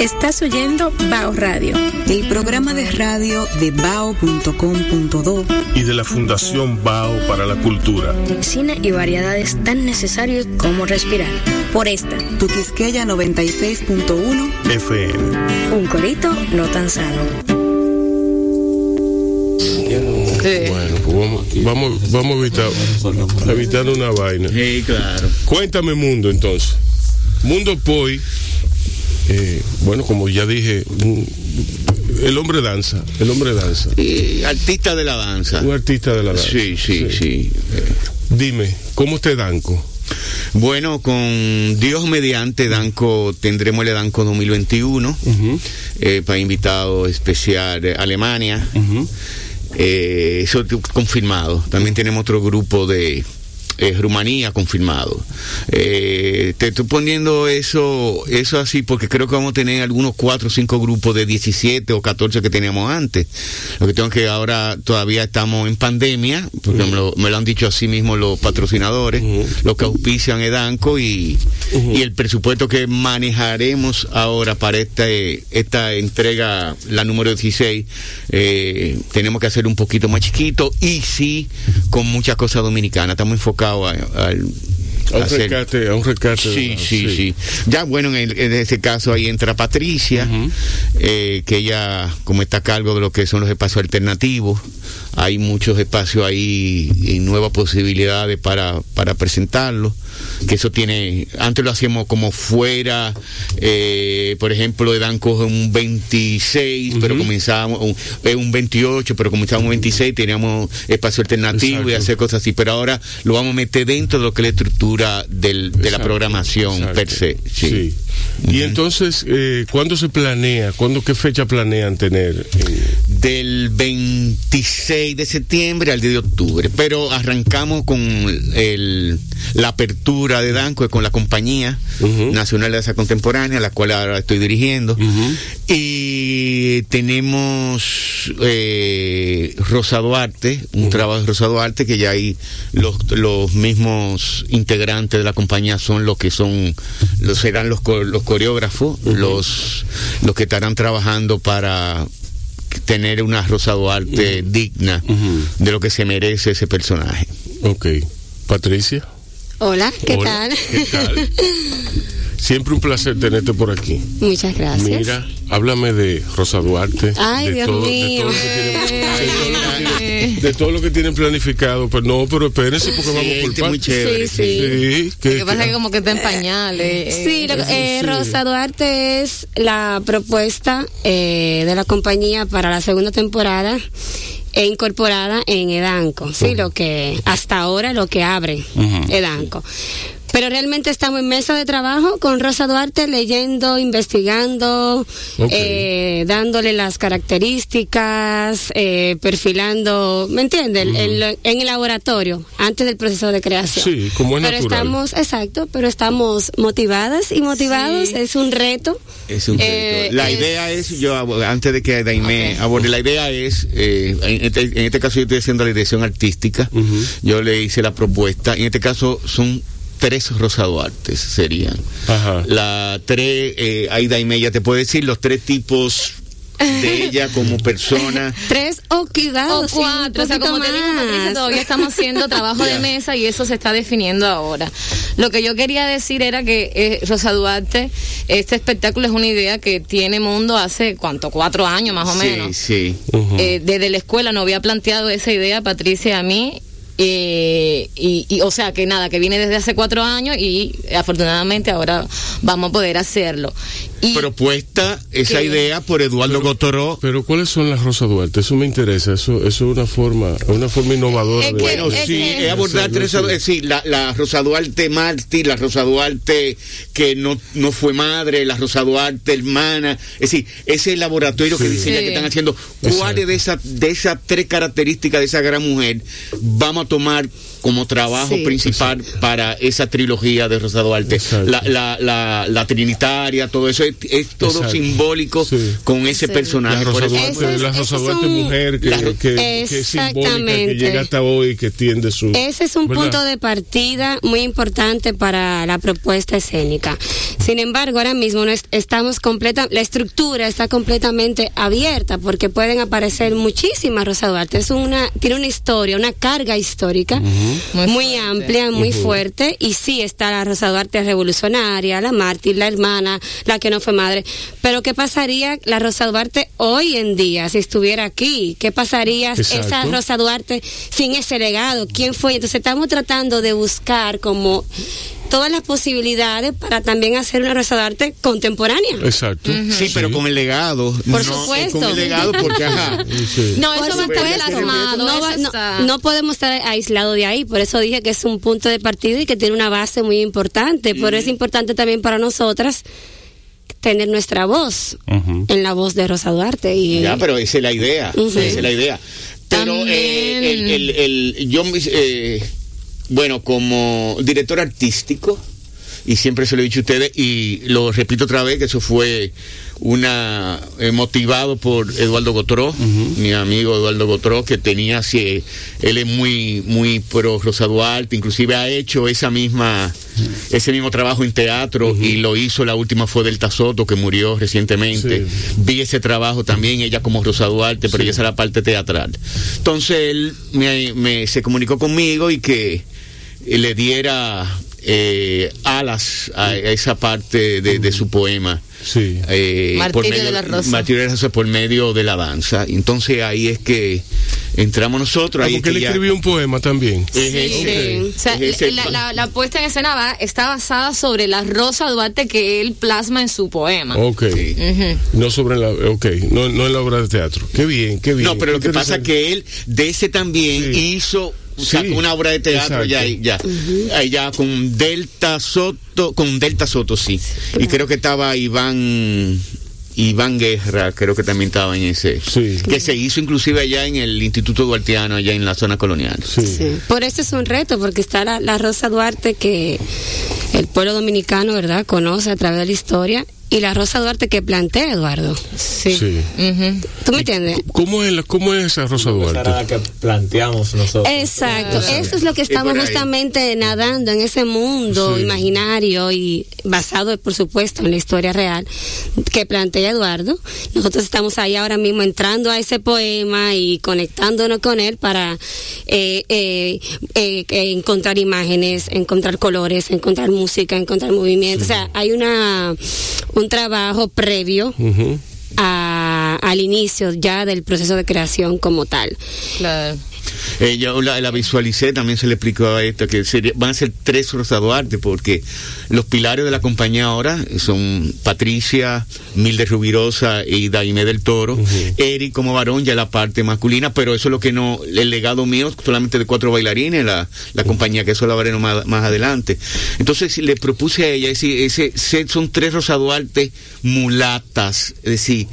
Estás oyendo Bao Radio, el programa de radio de bao.com.do y de la Fundación Bao para la Cultura. cine y variedades tan necesarios como respirar. Por esta, Tu Quisqueya 96.1 FM. un corito no tan sano. Bueno, pues vamos, vamos, vamos a evitar, a evitar una vaina. Sí, claro. Cuéntame, Mundo, entonces. Mundo Poi, eh, bueno, como ya dije, un- el hombre danza, el hombre danza. Y artista de la danza. Un artista de la danza. Sí, sí, sí. Dime, ¿cómo te danco? Bueno, con Dios mediante Danco tendremos el Danco 2021 eh, para invitado especial Alemania. Eh, eso confirmado. También tenemos otro grupo de eh, Rumanía confirmado. Eh, te estoy poniendo eso, eso así porque creo que vamos a tener algunos cuatro o cinco grupos de 17 o 14 que teníamos antes. Lo que tengo que ahora todavía estamos en pandemia, porque me, lo, me lo han dicho así mismo los patrocinadores, los que auspician Edanco y, y el presupuesto que manejaremos ahora para esta, eh, esta entrega, la número 16, eh, tenemos que hacer un poquito más chiquito y sí con muchas cosas dominicanas. Estamos enfocados a- un hacer- rescate, a un rescate. Sí, la- sí, sí. Ya, bueno, en, el- en este caso ahí entra Patricia, eh, que ella, como está a cargo de lo que son los espacios alternativos, hay muchos espacios ahí y nuevas posibilidades para, para presentarlo. Que eso tiene, antes lo hacíamos como fuera, eh, por ejemplo, Edan coge un 26, pero comenzábamos, un, un 28, pero comenzábamos un 26, teníamos espacio alternativo y Exacto. hacer cosas así, pero ahora lo vamos a meter dentro de lo que es la estructura del, de la programación exacto. per se. Sí. Y entonces, eh, ¿cuándo se planea? ¿Cuándo, qué fecha planean tener? en- Del 26 de septiembre al 10 de octubre, pero arrancamos con el, la apertura de Danco con la compañía nacional de danza contemporánea, la cual ahora estoy dirigiendo, y tenemos eh, Rosa Duarte, un trabajo de Rosa Duarte que ya hay los, los mismos integrantes de la compañía son los que son, los serán los, los coreógrafos, los, los que estarán trabajando para tener una Rosa Duarte digna de lo que se merece ese personaje. Ok. Patricia. Hola, ¿qué Hola, tal? ¿Qué tal? Siempre un placer tenerte por aquí. Muchas gracias. Mira, háblame de Rosa Duarte. Ay, de Dios todo, mío. De todo, lo que tienen, planificado. Pero no, pero espérense porque vamos por este muy chévere, Sí, sí. Sí, que- Lo que pasa es que como que está en pañales. eh, Sí, lo- eh. Rosa Duarte es la propuesta eh, de la compañía para la segunda temporada e incorporada en Edanco, sí, lo que hasta ahora lo que abre Edanco. Pero realmente estamos en mesa de trabajo con Rosa Duarte leyendo, investigando, eh, dándole las características, eh, perfilando, ¿me entiende? El- el- en el laboratorio, antes del proceso de creación. Sí, como es pero natural. estamos, exacto, pero estamos motivadas y motivados, Sí. es un reto. Es un Eh, reto. la es- idea es, yo abo- antes de que Daimé Ok. aborde, la idea es, eh, en, este, en este caso yo estoy haciendo la dirección artística, yo le hice la propuesta, en este caso son tres Rosa Duartes serían. Ajá. La tres, eh, ahí Daimé ya te puede decir los tres tipos de ella como persona. Tres o cuidado, O sí, cuatro, o sea, como poquito te digo, Patricia, más. todavía estamos haciendo trabajo de mesa y eso se está definiendo ahora. Lo que yo quería decir era que eh, Rosa Duarte, este espectáculo es una idea que tiene Mundo hace, ¿cuánto? Cuatro años más o menos. Sí, sí. Eh, desde la escuela no había planteado esa idea Patricia y a mí. Eh, y, y, o sea que nada, que viene desde hace cuatro años y afortunadamente ahora vamos a poder hacerlo. Y- propuesta esa idea por Eduardo Gotoró. Pero ¿cuáles son las Rosa Duarte? Eso me interesa. Eso, eso es una forma, una forma innovadora. Es que- Bueno, es sí, que- es abordar tres, Sí. es decir, la, la Rosa Duarte mártir, la Rosa Duarte que no, no fue madre, la Rosa Duarte hermana, es decir, ese laboratorio que Sí. Sí. que están haciendo, ¿cuáles de esas de esas tres características de esa gran mujer vamos a tomar como trabajo Sí. principal para esa trilogía de Rosa Duarte? La, la, la, la trinitaria, todo eso es, es todo Exacto. simbólico Sí. con ese Sí. personaje. La Rosa Duarte, es- la Rosa es Duarte un- mujer que, La- que, que es simbólica, que llega hasta hoy, que tiende su... Ese es un ¿verdad? punto de partida muy importante para la propuesta escénica. Sin embargo, ahora mismo no es- estamos completa, la estructura está completamente abierta porque pueden aparecer muchísimas Rosa Duarte. Es una, tiene una historia, una carga histórica Muy amplia, muy fuerte. Y sí está la Rosa Duarte revolucionaria, la mártir, la hermana, la que no fue madre. Pero ¿qué pasaría la Rosa Duarte hoy en día si estuviera aquí? ¿Qué pasaría esa. Rosa Duarte sin ese legado? ¿Quién fue? Entonces estamos tratando de buscar como todas las posibilidades para también hacer una Rosa Duarte contemporánea. Exacto. Sí, pero con el legado. Por no, supuesto. Con el legado, porque ajá. Sí. No, Por eso va a estar plasmado. No, va- eso no- está- no podemos estar aislados de ahí, por eso dije que es un punto de partida y que tiene una base muy importante. Por eso es importante también para nosotras tener nuestra voz Ujú. en la voz de Rosa Duarte. Y, Ya, pero esa es la idea. Esa es la idea. Pero También- eh, el, el- el- yo, eh, bueno, como director artístico, y siempre se lo he dicho a ustedes, y lo repito otra vez, que eso fue una eh, motivado por Eduardo Gotró, mi amigo Eduardo Gotró, que tenía, sí, él es muy, muy pro Rosa Duarte, inclusive ha hecho esa misma, ese mismo trabajo en teatro, y lo hizo, la última fue Delta Soto, que murió recientemente. Sí. Vi ese trabajo también, ella como Rosa Duarte, pero ella esa es la parte teatral. Entonces él me, me- se comunicó conmigo y que le diera eh, alas a, a esa parte de, de su poema. Sí. Eh, Martirio de la Rosa. Martirio de la Rosa por medio de la danza. Entonces ahí es que entramos nosotros. Ah, ahí es porque que él ya- escribió un poema también. es Sí. ese. O sea, Es ese- la, la- la puesta en escena va, está basada sobre la Rosa Duarte que él plasma en su poema. Ok. Sí. No sobre la... Ok. No, no en la obra de teatro. Qué bien, qué bien. No, pero lo que pasa es que él de ese también Sí. Sí, una obra de teatro ya, ya, ahí ya con Delta Soto, con Delta Soto sí, y creo que estaba Iván Iván Guerra, creo que también estaba en ese, Sí. que se hizo inclusive allá en el Instituto Duartiano, allá en la zona colonial. Sí. Sí. Por eso es un reto, porque está la, la Rosa Duarte que el pueblo dominicano, ¿verdad?, conoce a través de la historia y la Rosa Duarte que plantea Eduardo. Sí. ¿Tú me entiendes? ¿Cómo es, la, ¿Cómo es esa Rosa Esa era Duarte? la que planteamos nosotros. Exacto, Claro. eso es lo que estamos justamente nadando en ese mundo Sí. imaginario y basado, por supuesto, en la historia real que plantea Eduardo. Nosotros estamos ahí ahora mismo entrando a ese poema y conectándonos con él para eh, eh, eh, eh, encontrar imágenes, encontrar colores, encontrar música, encontrar movimiento. O sea, hay una un trabajo previo a- al inicio ya del proceso de creación como tal. Claro. Eh, yo la, la visualicé, también se le explicó a esta que sería- van a ser tres Rosa Duarte, porque los pilares de la compañía ahora son Patricia, Milde Rubirosa y Daime del Toro. Eric como varón, ya la parte masculina, pero eso es lo que no, el legado mío, solamente de cuatro bailarines, la, la compañía, que eso lo veremos más, más adelante. Entonces le propuse a ella, ese set son tres Rosa Duarte mulatas, es decir,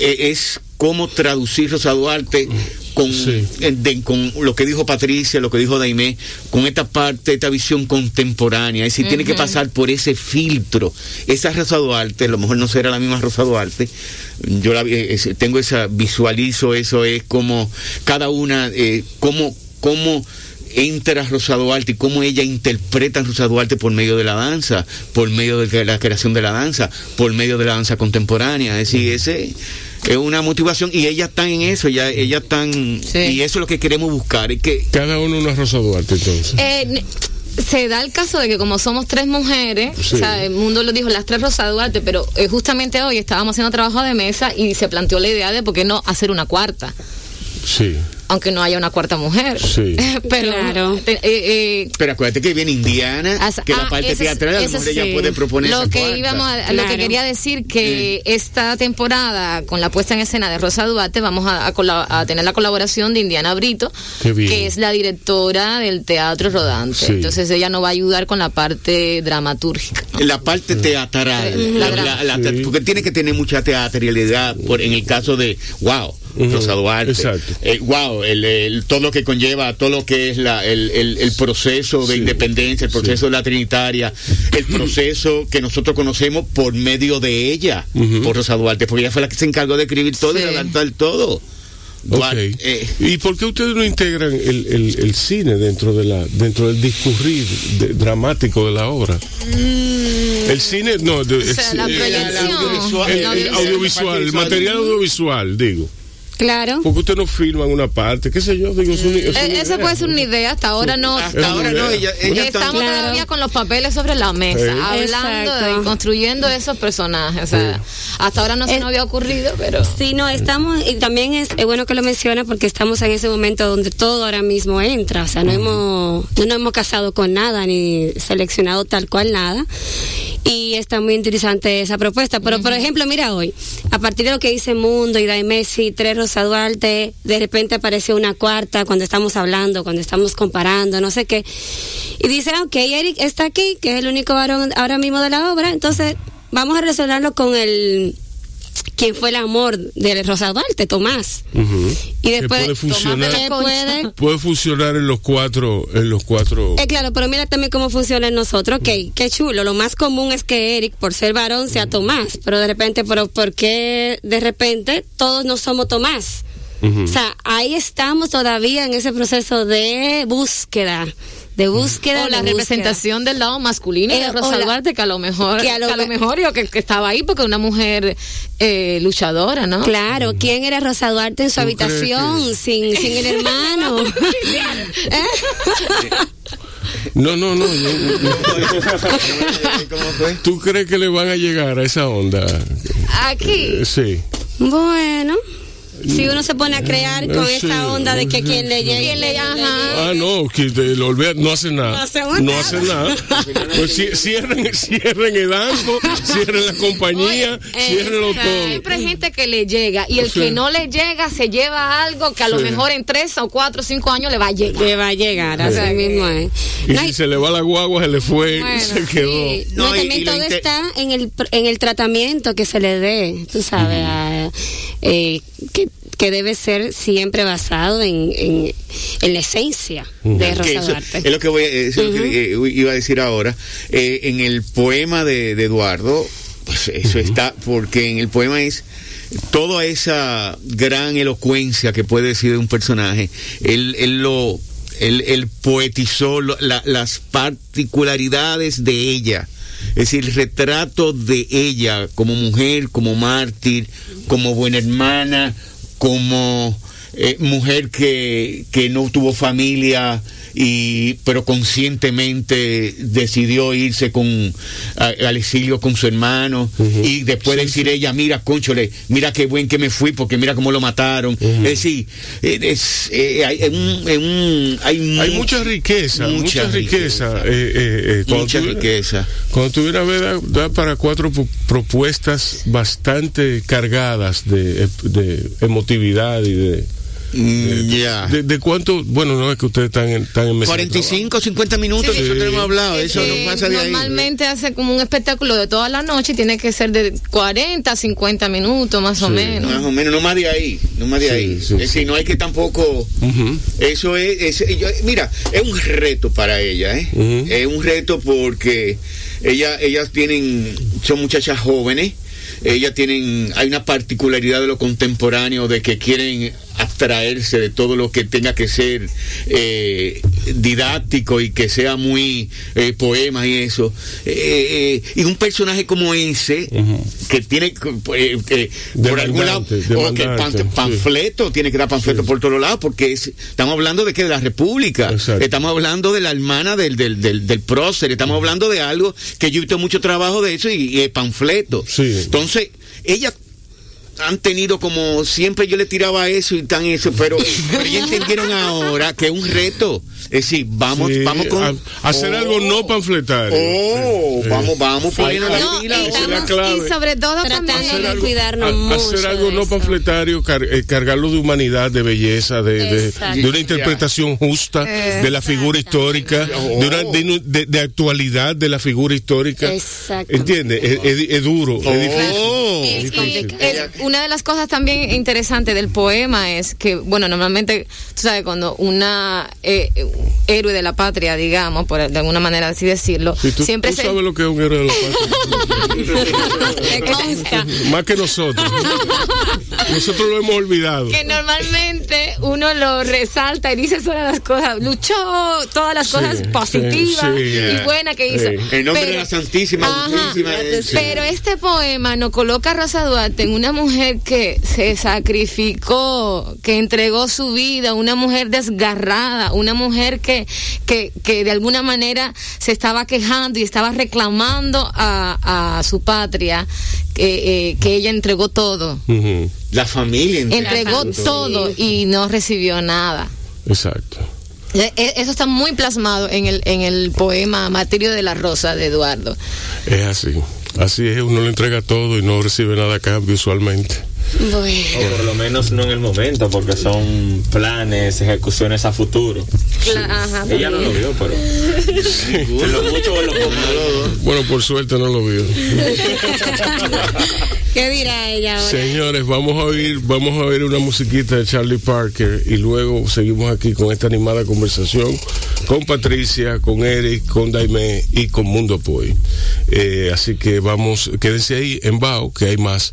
e- es cómo traducir Rosa Duarte con, Sí. eh, de- con lo que dijo Patricia, lo que dijo Daimé, con esta parte, esta visión contemporánea. Es decir, tiene que pasar por ese filtro. Esa Rosa Duarte, a lo mejor no será la misma Rosa Duarte. Yo la eh, tengo esa, visualizo eso, es como cada una, eh, cómo, cómo entra Rosa Duarte y cómo ella interpreta a Rosa Duarte por medio de la danza, por medio de la creación de la danza, por medio de la danza contemporánea. Es decir, ese es una motivación y ellas están en eso, ya ellas están Sí. y eso es lo que queremos buscar, es que Cada uno una Rosa Duarte, entonces. Eh, se da el caso de que como somos tres mujeres, Sí. o sea, el mundo lo dijo, las tres Rosa Duarte, pero eh, justamente hoy estábamos haciendo trabajo de mesa y se planteó la idea de por qué no hacer una cuarta. Sí. Aunque no haya una cuarta mujer. Sí. Pero, Claro. eh, eh, Pero acuérdate que viene Indiana, As- que la ah, parte ese es- teatral, a lo ese mejor ella sí. puede proponer lo esa que cuarta. íbamos a- lo que quería decir que esta temporada con la puesta en escena de Rosa Duarte vamos a, a cola- a tener la colaboración de Indiana Brito que es la directora del teatro rodante Sí. entonces ella nos va a ayudar con la parte dramatúrgica ¿no? La parte teatral, La la- la- la- porque tiene que tener mucha teatralidad, por, en el caso de, wow, Rosa Duarte, exacto. Eh, wow, el, el- todo lo que conlleva, todo lo que es la, el, el- el proceso de Sí. independencia, el proceso de la Trinitaria, el proceso que nosotros conocemos por medio de ella, Ujú. por Rosa Duarte, porque ella fue la que se encargó de escribir todo y Sí. adaptar todo. Ok. Duarte, eh, ¿Y por qué ustedes no integran el, el- el cine dentro de la dentro del discurrir de- dramático de la obra? El cine, no, de- O sea, la el- proyección. audiovisual. el, La el audiovisual, el material audiovisual, digo. Claro. Porque ustedes no filman una parte, qué sé yo, digo, es una- es una Eh, Esa idea. puede ser una idea, hasta ahora no. hasta ahora no, ella, ella está- Estamos Claro. todavía con los papeles sobre la mesa, Sí. hablando y construyendo esos personajes. O sea, hasta ahora no se Es- nos había ocurrido, pero. Sí, no, estamos, y también es, es bueno que lo menciona porque estamos en ese momento donde todo ahora mismo entra, o sea, no hemos, no nos hemos casado con nada, ni seleccionado tal cual nada, y está muy interesante esa propuesta, pero por ejemplo, mira hoy, a partir de lo que dice Mundo y Dai Messi, tres Rosa Duarte, de repente aparece una cuarta cuando estamos hablando, cuando estamos comparando, no sé qué, y dice, ah, ok, Eric está aquí, que es el único varón ahora mismo de la obra, entonces vamos a relacionarlo con el quien fue el amor de Rosa Duarte, Tomás. Ujú. Y Que después puede funcionar, ¿qué puede? puede funcionar en los cuatro, en los cuatro. Eh, claro, pero mira también cómo funciona en nosotros. Ok, qué chulo. Lo más común es que Eric, por ser varón, sea Tomás. Pero de repente, pero ¿por qué de repente todos no somos Tomás? Ujú. O sea, ahí estamos todavía en ese proceso de búsqueda. De búsqueda. O la de búsqueda. representación del lado masculino Eh, de o Rosa la- Duarte, que a lo mejor, que a lo me- mejor yo que, que estaba ahí porque una mujer eh, luchadora, ¿no? Claro, ¿quién era Rosa Duarte en su ¿Tú crees habitación sin, sin el hermano? ¿Eh? No, no, no. yo- ¿Cómo fue? ¿Tú crees que le van a llegar a esa onda? Aquí. Eh, Sí. Bueno, si uno se pone a crear con Sí, esa onda de que sí, quien le llegue. Quien le- ajá. Ah, no, que te lo olvida- no hace nada. No No nada. hace nada. Pues ci- cierren, cierren el banco, cierren la compañía, Oye, ciérrenlo eh, todo. Siempre hay gente que le llega y el que no le llega se lleva algo que a lo Sí. mejor en tres o cuatro o cinco años le va a llegar. Que va a llegar, así Sí. mismo es. Y No, si y- se le va la guagua, se le fue, bueno, se quedó. sí. No, No, y- también y todo está en el, en el tratamiento que se le dé, tú sabes, a- eh, que, que debe ser siempre basado en, en, en la esencia de Rosa eso Duarte. es lo que voy a, eso es lo que, eh, iba a decir ahora. Eh, en el poema de, de Eduardo, pues eso está, porque en el poema es toda esa gran elocuencia que puede decir de un personaje, él, él lo, él, él poetizó lo- la- las particularidades de ella. Es decir, el retrato de ella como mujer, como mártir, como buena hermana, como eh, mujer que, que no tuvo familia y pero conscientemente decidió irse con a- al exilio con su hermano y después decir ella mira conchole mira qué buen que me fui porque mira cómo lo mataron es decir eh, es, eh, hay, hay, Hay mu- mucha riqueza, mucha, riqueza. eh, eh, eh, cuando mucha vienes- riqueza. Cuando tuviera da, da para cuatro pu- propuestas bastante cargadas de, de emotividad y de, Mm, ya de, de cuánto, bueno, no es que ustedes están en, están en mesa de 45 50 minutos Sí. nosotros hemos hablado eso Eh, no pasa de ahí normalmente hace como un espectáculo de toda la noche y tiene que ser de 40 50 minutos más o Sí. menos. Más o menos, no más de ahí, no más de Sí, ahí. sí, es decir, no hay que tampoco... Eso es, es- yo- mira, es un reto para ella, ¿eh? Es un reto porque ella, ellas tienen, son muchachas jóvenes, ellas tienen, hay una particularidad de lo contemporáneo de que quieren abstraerse de todo lo que tenga que ser eh, didáctico y que sea muy eh, poemas y eso. Eh, eh, y un personaje como ese, Ujú. que tiene eh, eh, por algún lado, o que el pan- sí. panfleto, tiene que dar panfleto por todos lados, porque es- estamos hablando de que de la República, Exacto. estamos hablando de la hermana del, del, del, del prócer, estamos hablando de algo que yo he visto mucho trabajo de eso y, y panfleto. Sí. Entonces, ella han tenido como siempre yo le tiraba eso y tan eso, pero, pero ya entendieron ahora que es un reto. Es decir, vamos, Sí, vamos con a- hacer algo no panfletario. Oh, Eh, vamos, vamos poniendo la No, pila. es la clave. y sobre todo Tratando de cuidarnos a- mucho hacer algo no panfletario, car- eh, cargarlo de humanidad, de belleza, de, de- Exacto. de una interpretación justa de la figura histórica, de, una, de, de- de actualidad de la figura histórica. Exacto. ¿Entiendes? Es, es- es duro, es difícil. Oh. Es Y difícil. Una de las cosas también interesantes del poema es que, bueno, normalmente, tú sabes, cuando una eh, héroe de la patria, digamos, por de alguna manera así decirlo, Si tú, siempre tú se sabes lo que es un héroe de la Me consta. patria. Más que nosotros. nosotros lo hemos olvidado. que normalmente uno lo resalta y dice solo las cosas, luchó todas las Sí, cosas sí, positivas sí, y yeah. buenas que hizo. Sí. En nombre de la Santísima, Ajá, eh, sí. Pero este poema nos coloca a Rosa Duarte en una mujer que se sacrificó, que entregó su vida, una mujer desgarrada, una mujer que, que, que de alguna manera se estaba quejando y estaba reclamando a, a su patria, que, eh, que ella entregó todo. La familia. Entregó todo y no recibió nada. Exacto. E- e- Eso está muy plasmado en el, en el poema Martirio de la Rosa de Eduardo. Es así. Así es, uno le entrega todo y no recibe nada a cambio usualmente. Bueno. O por lo menos no en el momento, porque son planes, ejecuciones a futuro. Ajá, Ella no lo vio, pero. En lo mucho o en lo poco. Bueno, por suerte no lo vio. ¿Qué dirá ella ahora? Señores, vamos a oír, vamos a oír una musiquita de Charlie Parker y luego seguimos aquí con esta animada conversación con Patricia, con Eric, con Daime y con Mundo Poy. Eh, así que vamos, quédense ahí en Bao, que hay más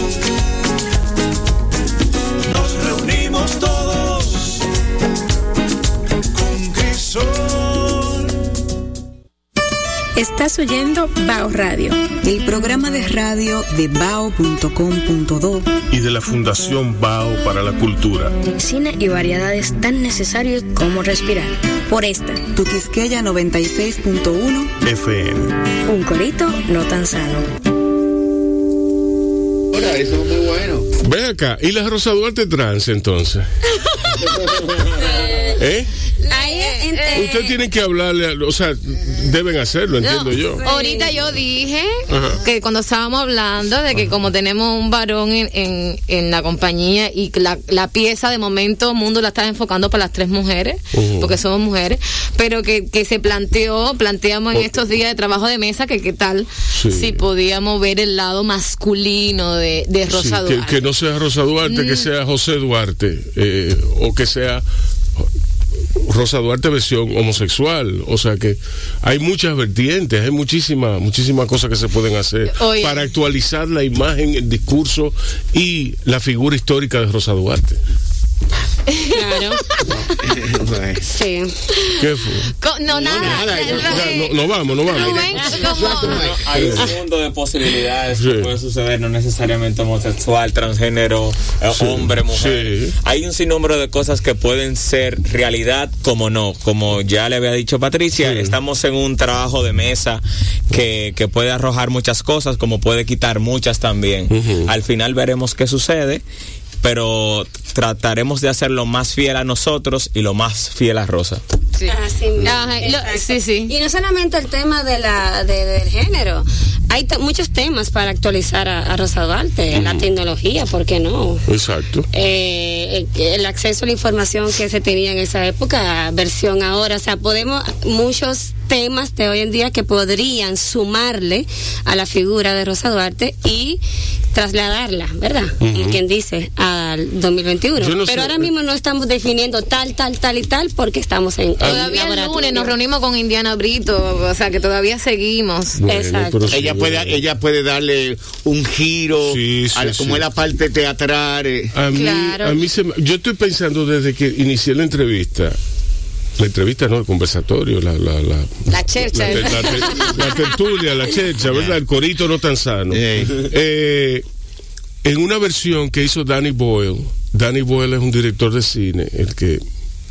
Estás oyendo Bao Radio. El programa de radio de bao.com.do Y de la Fundación Bao para la Cultura. Cine y variedades tan necesarios como respirar. Por esta, Tu Quisqueya 96.1 FM. un corito no tan sano. Ahora, eso es muy bueno. Ven acá, ¿y la Rosa Duarte trans entonces? ¿Eh? Ahí entre- Ustedes tienen que hablarle, o sea, deben hacerlo, entiendo No, yo. Ahorita yo dije Ajá. que cuando estábamos hablando de que como tenemos un varón en, en, en la compañía y que la, la pieza de momento mundo la está enfocando para las tres mujeres, porque somos mujeres, pero que, que se planteó, planteamos en estos días de trabajo de mesa que qué tal Sí. si podíamos ver el lado masculino de, de Rosa que, Duarte. que no sea Rosa Duarte, que sea José Duarte, eh, o que sea Rosa Duarte versión homosexual. O sea que hay muchas vertientes, hay muchísimas, muchísimas cosas que se pueden hacer Oye. para actualizar la imagen, el discurso y la figura histórica de Rosa Duarte. Claro, sí. ¿Qué fue? Co- no, nada. eh, no, no vamos, no vamos. Rubén, Hay un mundo de posibilidades Sí. que puede suceder, no necesariamente homosexual, transgénero, eh, Sí, hombre, mujer. sí. Hay un sinnúmero de cosas que pueden ser realidad como no. Como ya le había dicho Patricia, Sí. estamos en un trabajo de mesa que, que puede arrojar muchas cosas, como puede quitar muchas también. Al final veremos qué sucede. Pero trataremos de hacer lo más fiel a nosotros y lo más fiel a Rosa. Sí. Así mismo. Ajá, lo- Exacto. sí, sí. Y no solamente el tema de la, de- del género, hay muchos temas para actualizar a, a Rosa Duarte, la tecnología, ¿por qué no? Exacto. Eh, el acceso a la información que se tenía en esa época, versión ahora, o sea, podemos, muchos temas de hoy en día que podrían sumarle a la figura de Rosa Duarte y trasladarla, ¿verdad? Como quien dice, al 2021. No Pero sé, ahora eh. mismo no estamos definiendo tal, tal, tal y tal porque estamos en... en Todavía el lunes nos reunimos con Indiana Brito, o sea que todavía seguimos. Bueno, Exacto. Ella puede, ella puede darle un giro, Sí, sí, a la- como sí. es la parte teatral. eh. A mí, Claro. a mí se me- yo estoy pensando desde que inicié la entrevista la entrevista, no, el conversatorio, la, la, la, La chercha. la, la- la- la tertulia, la checha, ¿verdad? El corito no tan sano. Eh, en una versión que hizo Danny Boyle, Danny Boyle es un director de cine, el que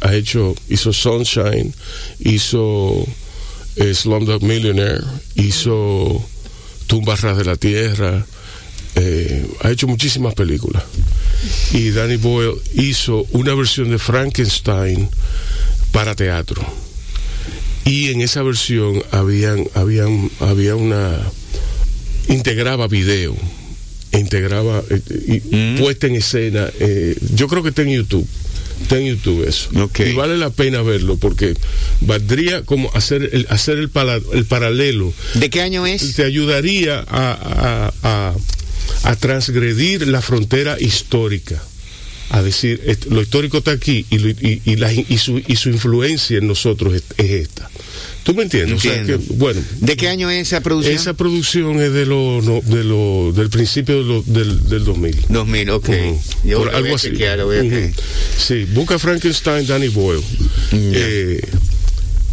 ha hecho, hizo Sunshine, hizo eh, Slumdog Millionaire, hizo Tumbas Ras de la Tierra, eh, ha hecho muchísimas películas. Y Danny Boyle hizo una versión de Frankenstein para teatro. Y en esa versión habían, habían, había una integraba video, integraba eh, y Mm. puesta en escena. eh, yo creo que está en YouTube. Está en YouTube eso. Ok. Y vale la pena verlo porque valdría como hacer el, hacer el, pala- el paralelo. ¿De qué año es? Te ayudaría a, a- a- a transgredir la frontera histórica. A decir, lo histórico está aquí y, lo- y- y la- y su, y su influencia en nosotros es, es esta. ¿Tú me entiendes? O sea Entiendo. que, bueno, ¿De qué año es esa producción? esa producción es de lo, no, de lo, del principio de lo- del, del 2000. 2000, ok. Ujú. Yo Por algo así. chequear, lo voy a- Ujú. Sí, busca Frankenstein, Danny Boyle. Eh,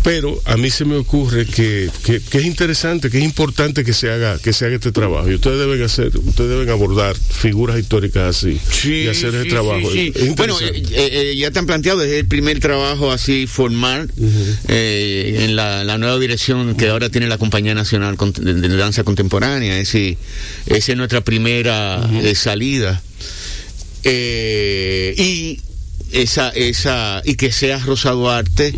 pero a mí se me ocurre que, que- que es interesante, que es importante que se haga, que se haga este trabajo. Y ustedes deben hacer, ustedes deben abordar figuras históricas así y hacer ese trabajo. sí, sí. Es Bueno, eh, eh, ya te han planteado, es el primer trabajo así formal eh, en la, la nueva dirección que ahora tiene la Compañía Nacional de, de Danza Contemporánea. Es decir, esa es nuestra primera salida. Y esa, esa, y que sea Rosa Duarte,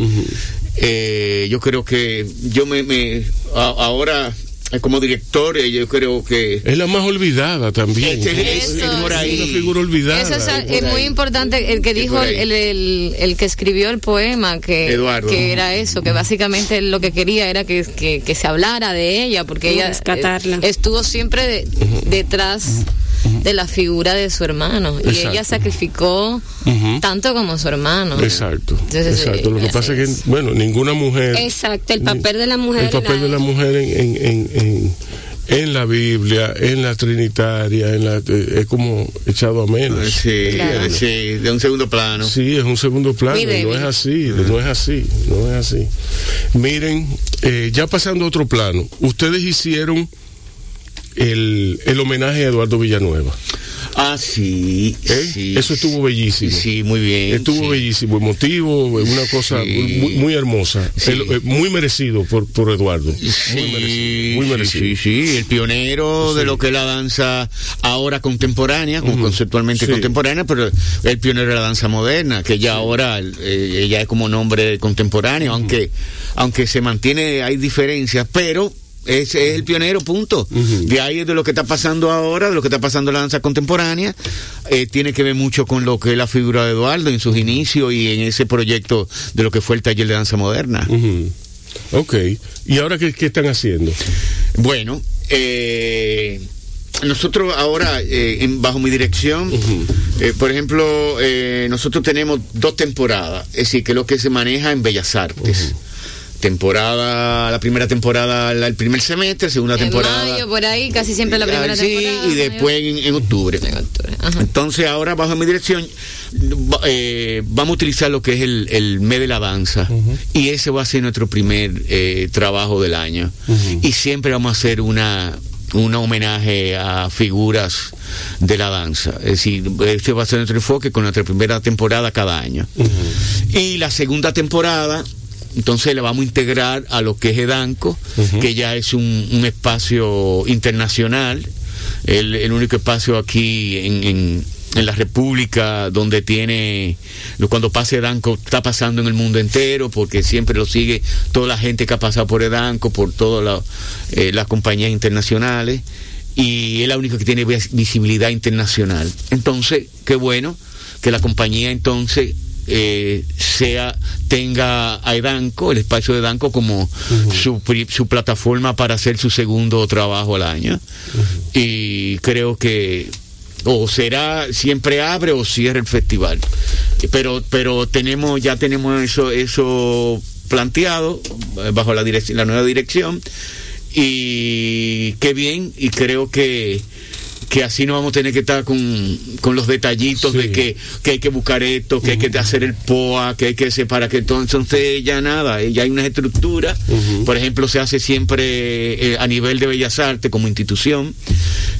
eh, yo creo que yo me, me a- ahora eh, como director, eh, yo creo que es la más olvidada también. Este es- es por Es ahí. una figura olvidada. Eso es, muy ahí. importante, el que dijo, el, el, el que escribió el poema, que, Eduardo. que era eso, que básicamente lo que quería era que, que, que se hablara de ella, porque ella rescatarla. eh, estuvo siempre de- detrás de la figura de su hermano, y Exacto. ella sacrificó Ujú. tanto como su hermano. Exacto, Entonces, exacto. Lo que pasa es así que, bueno, ninguna mujer. Exacto, el papel de la mujer. El papel la- de la mujer en, en, en, en, en la Biblia, en la Trinitaria, en la, eh, es como echado a menos. Sí, Claro. sí, de un segundo plano. Sí, es un segundo plano, y no es así, no es así, no es así. Miren, eh, ya pasando a otro plano, ustedes hicieron el, el homenaje a Eduardo Villanueva. Ah, sí, ¿eh? sí. Eso estuvo bellísimo. Sí, muy bien. Estuvo sí. bellísimo, emotivo, una cosa Sí. muy, muy hermosa. El- eh, muy merecido por, por Eduardo. Sí, muy merecido. Muy sí, merecido. sí, sí, el pionero de lo que es la danza ahora contemporánea, conceptualmente contemporánea, pero el pionero de la danza moderna, que ya ahora eh, ya es como nombre contemporáneo, aunque aunque se mantiene, hay diferencias, pero ese es el pionero, punto. De ahí es de lo que está pasando ahora, de lo que está pasando en la danza contemporánea, eh, tiene que ver mucho con lo que es la figura de Eduardo en sus inicios y en ese proyecto de lo que fue el taller de danza moderna. Ujú. Ok, ¿y ahora qué, qué están haciendo? Bueno, eh, nosotros ahora, eh, en- bajo mi dirección, eh, por ejemplo, eh, nosotros tenemos dos temporadas, es decir, que es lo que se maneja en Bellas Artes. Temporada, la primera temporada, la- el primer semestre, segunda En temporada. mayo, por ahí, casi siempre la primera sí, temporada. y después en, en octubre. En octubre, ajá. Entonces ahora bajo mi dirección eh, vamos a utilizar lo que es el, el mes de la danza y ese va a ser nuestro primer eh, trabajo del año y siempre vamos a hacer una un homenaje a figuras de la danza. Es decir, este va a ser nuestro enfoque con nuestra primera temporada cada año. Y la segunda temporada, entonces le vamos a integrar a lo que es Edanco, que ya es un, un espacio internacional, el, el único espacio aquí en, en, en la República donde tiene, cuando pasa Edanco, está pasando en el mundo entero, porque siempre lo sigue toda la gente que ha pasado por Edanco, por todas la- eh, las compañías internacionales, y es la única que tiene vis- visibilidad internacional. Entonces, qué bueno que la compañía entonces eh, sea tenga a Edanco, el espacio de Edanco como su, su plataforma para hacer su segundo trabajo al año. Y creo que o será siempre abre o cierra el festival. Pero pero tenemos ya tenemos eso eso planteado eh, bajo la dirección la nueva dirección y qué bien y creo que que así no vamos a tener que estar con, con los detallitos de que, que hay que buscar esto, que hay que hacer el POA, que hay que separar, que entonces ya nada, ya hay una estructura. Por ejemplo, se hace siempre eh, a nivel de Bellas Artes como institución,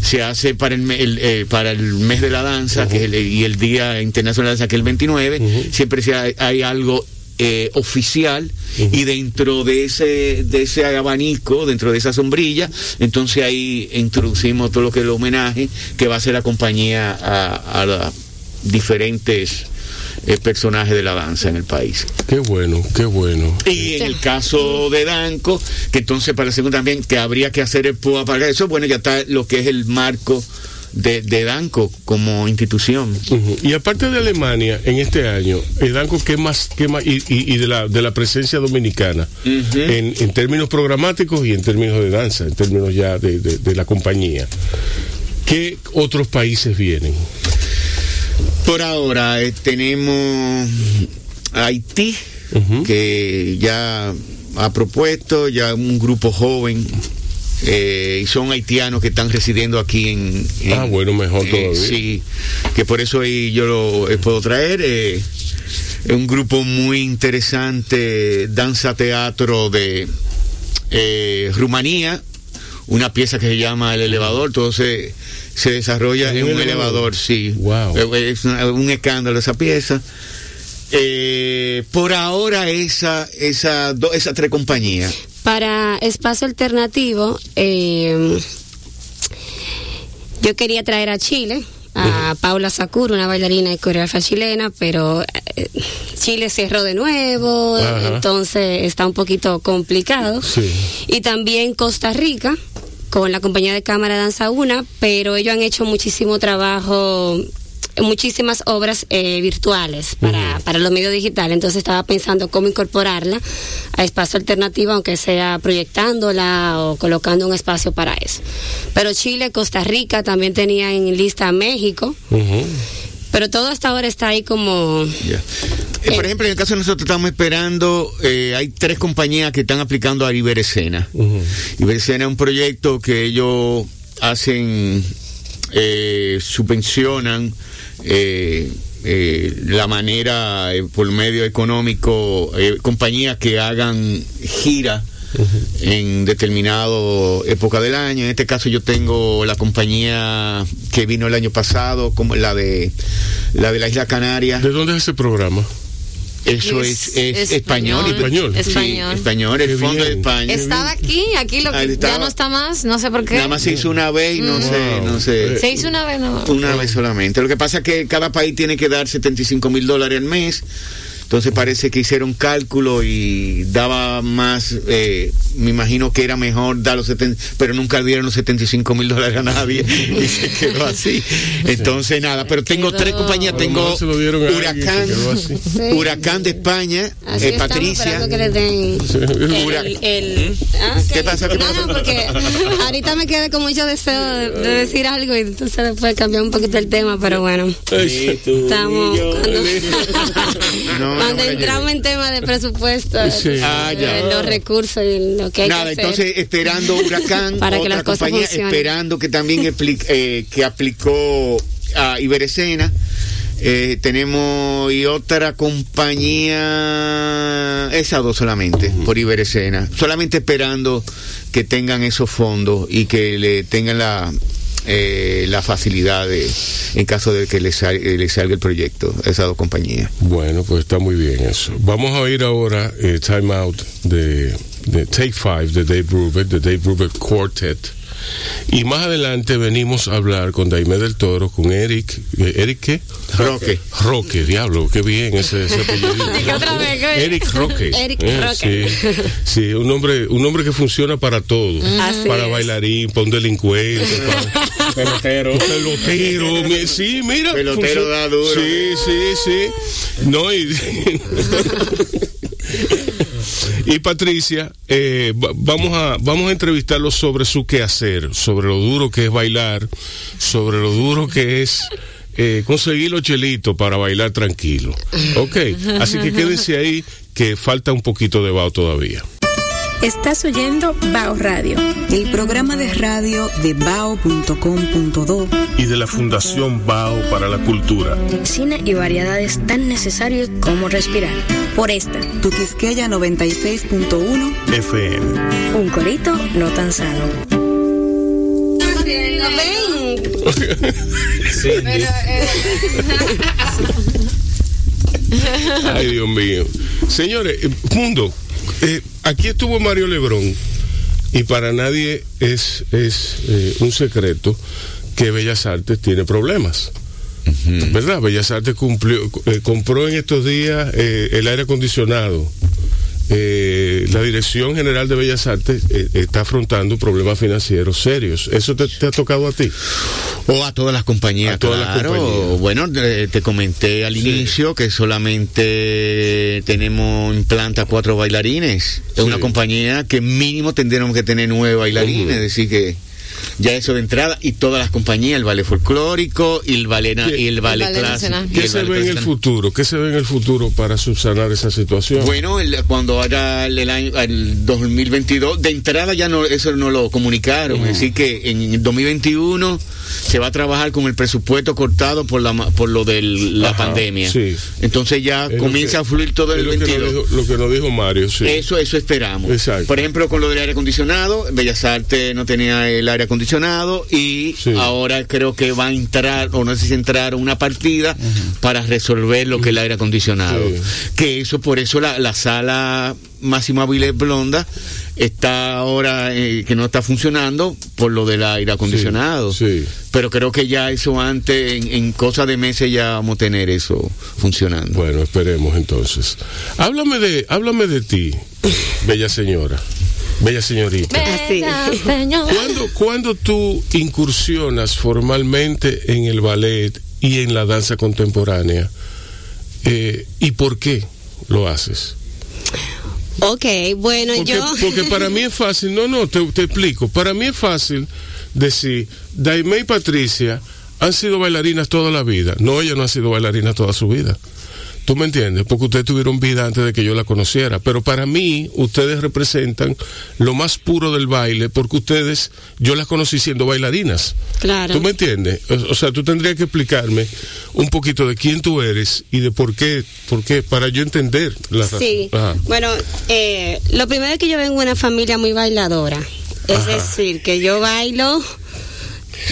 se hace para el, el eh, para el mes de la danza que es el, y el Día Internacional de la Danza, que es el 29, siempre se hay, hay algo eh, oficial y dentro de ese de ese abanico, dentro de esa sombrilla, entonces ahí introducimos todo lo que es el homenaje que va a hacer la compañía a, a los diferentes eh, personajes de la danza en el país. Qué bueno, qué bueno. Y en el caso de Danco, que entonces parece también que habría que hacer el POA para eso, bueno, ya está lo que es el marco de, de Danco como institución. Y aparte de Alemania, en este año, el Danco, ¿qué más? Qué más y, y- y de, la, de la presencia dominicana, en, en términos programáticos y en términos de danza, en términos ya de, de- de la compañía. ¿Qué otros países vienen? Por ahora eh, tenemos Haití, que ya ha propuesto, ya un grupo joven, eh, y son haitianos que están residiendo aquí en... en- Ah, bueno, mejor eh, todavía. Sí, que por eso ahí yo lo eh, puedo traer. eh, es un grupo muy interesante, danza teatro de eh, Rumanía, una pieza que se llama El Elevador, todo se, se desarrolla ¿En un elevador? elevador, sí. Wow. Eh, Es una- un escándalo esa pieza. Eh, por ahora esa, esa, do- esas tres compañías. Para espacio alternativo, eh, yo quería traer a Chile a Paula Sakura, una bailarina y coreógrafa chilena, pero eh, Chile cerró de nuevo, Ajá. entonces está un poquito complicado. Sí. Y también Costa Rica, con la compañía de cámara Danza Una, pero ellos han hecho muchísimo trabajo muchísimas obras eh, virtuales para, para los medios digitales, entonces estaba pensando cómo incorporarla a espacio alternativo, aunque sea proyectándola o colocando un espacio para eso. Pero Chile, Costa Rica también tenía en lista a México, pero todo hasta ahora está ahí como... Eh, por ejemplo, en el caso de nosotros estamos esperando, eh, hay tres compañías que están aplicando a Iberescena. Ujú. Iberescena es un proyecto que ellos hacen, eh, subvencionan eh, eh, la manera eh, por medio económico, eh, compañías que hagan gira en determinado época del año. En este caso yo tengo la compañía que vino el año pasado, como la de la de la isla Canaria. ¿De dónde es ese programa? Eso Es- es, es es español. español. Sí, Español. español, el Fondo de. España. Estaba aquí, aquí lo que estaba- ya no está más, no sé por qué. Nada más se hizo una vez y no sé, Wow. no sé. Se hizo una vez, no. Una vez solamente. Lo que pasa es que cada país tiene que dar 75 mil dólares al mes. Entonces parece que hicieron cálculo y daba más, eh, me imagino que era mejor dar los 70, pero nunca dieron los 75 mil dólares a nadie y se quedó así. Entonces nada, pero tengo Quedó- tres compañías, tengo Huracán. Huracán de España, Así eh, estamos Patricia. que den el, el- ah, ¿Qué que- pasa? Porque ahorita me quedé con mucho deseo de, de decir algo y entonces después cambiar un poquito el tema, pero bueno. Estamos no cuando entramos en tema de presupuesto, Sí. Ah, ya. los recursos y lo que hay Nada, que hacer. entonces esperando Huracán, Para que otra las cosas compañía funcionen. esperando que también eh, que aplicó a Iberescena. Eh, tenemos y otra compañía, esas dos solamente, por Iberescena, solamente esperando que tengan esos fondos y que le tengan la eh, la facilidad de, en caso de que les, eh, salga el proyecto, esas dos compañías. Bueno, pues está muy bien eso. Vamos a oír ahora eh, Time Out de, Take Five de Dave Brubeck, de Dave Brubeck Quartet. Y más adelante venimos a hablar con Daimé del Toro, con Eric. eh, ¿Eric qué? Roque. Roque, diablo, qué bien ese, ese apellido. Dije otra vez, ¿qué? Eric Roque. Eric Eh, Roque. Sí, sí, un hombre, un hombre que funciona para todo. Así para es. bailarín, para un delincuente, para Pelotero. pelotero. mi- Sí, mira. Pelotero funciona- da duro. Sí, sí, sí. No, y, y Patricia, eh, va- vamos, a, vamos a entrevistarlo sobre su quehacer, sobre lo duro que es bailar, sobre lo duro que es eh, conseguir los chelitos para bailar tranquilo. Ok, así que quédense ahí, que falta un poquito de bao todavía. Estás oyendo Bao Radio, el programa de radio de bao.com.do y de la Fundación Bao para la Cultura. Cine y variedades tan necesarios como respirar. Por esta, Tu Quisqueya 96.1 FM. un corito no tan sano. Ay, Dios mío. Señores, eh, mundo, eh, aquí estuvo Mario Lebrón y para nadie es, es eh, un secreto que Bellas Artes tiene problemas. ¿Verdad? Bellas Artes cumplió, eh, compró en estos días eh, el aire acondicionado. Eh, la Dirección General de Bellas Artes eh, está afrontando problemas financieros serios. ¿Eso te, te ha tocado a ti? O a todas las compañías, A todas las claro. compañías. Bueno, te, te comenté al inicio que solamente tenemos en planta cuatro bailarines. Es Sí. una compañía que mínimo tendremos que tener nueve bailarines, es decir que ya eso de entrada y todas las compañías, el ballet folclórico y el ballet, na- ¿Qué- y el ballet ballet clásico. nacional. y ¿Qué el se ve en el futuro? ¿Qué se ve en el futuro para subsanar esa situación? Bueno, el- cuando ahora el, el año el 2022, de entrada ya no eso no lo comunicaron, es decir que en el 2021 se va a trabajar con el presupuesto cortado por la ma- por lo de la Ajá, pandemia. sí. Entonces ya Es comienza que- a fluir todo el lo que nos 22. dijo- lo que nos dijo Mario, sí. Eso, eso esperamos. Exacto. Por ejemplo, con lo del aire acondicionado, Bellas Artes no tenía el aire acondicionado y Sí. ahora creo que va a entrar, o no sé si entrar una partida para resolver lo que es el aire acondicionado. Sí. Que eso, por eso la, la sala Máximo Avilés Blonda está ahora eh, que no está funcionando por lo del aire acondicionado. sí. Pero creo que ya eso antes, en, en cosa de meses ya vamos a tener eso funcionando. Bueno, esperemos entonces. Háblame de, háblame de ti, bella señora, bella señorita. Así. Venga, señor. ¿Cuándo, cuándo tú incursionas formalmente en el ballet y en la danza contemporánea? Eh, ¿Y por qué lo haces? Ok, bueno, Porque, yo. porque para mí es fácil, no, no, te, te explico. Para mí es fácil decir, Daime y Patricia han sido bailarinas toda la vida. No, ella no ha sido bailarina toda su vida. ¿Tú me entiendes? Porque ustedes tuvieron vida antes de que yo la conociera. Pero para mí, ustedes representan lo más puro del baile, porque ustedes, yo las conocí siendo bailarinas. Claro. ¿Tú me entiendes? O, o sea, tú tendrías que explicarme un poquito de quién tú eres y de por qué, por qué, para yo entender la razón. Sí. Ajá. Bueno, eh, lo primero es que yo vengo de una familia muy bailadora. Es Ajá. decir, que yo bailo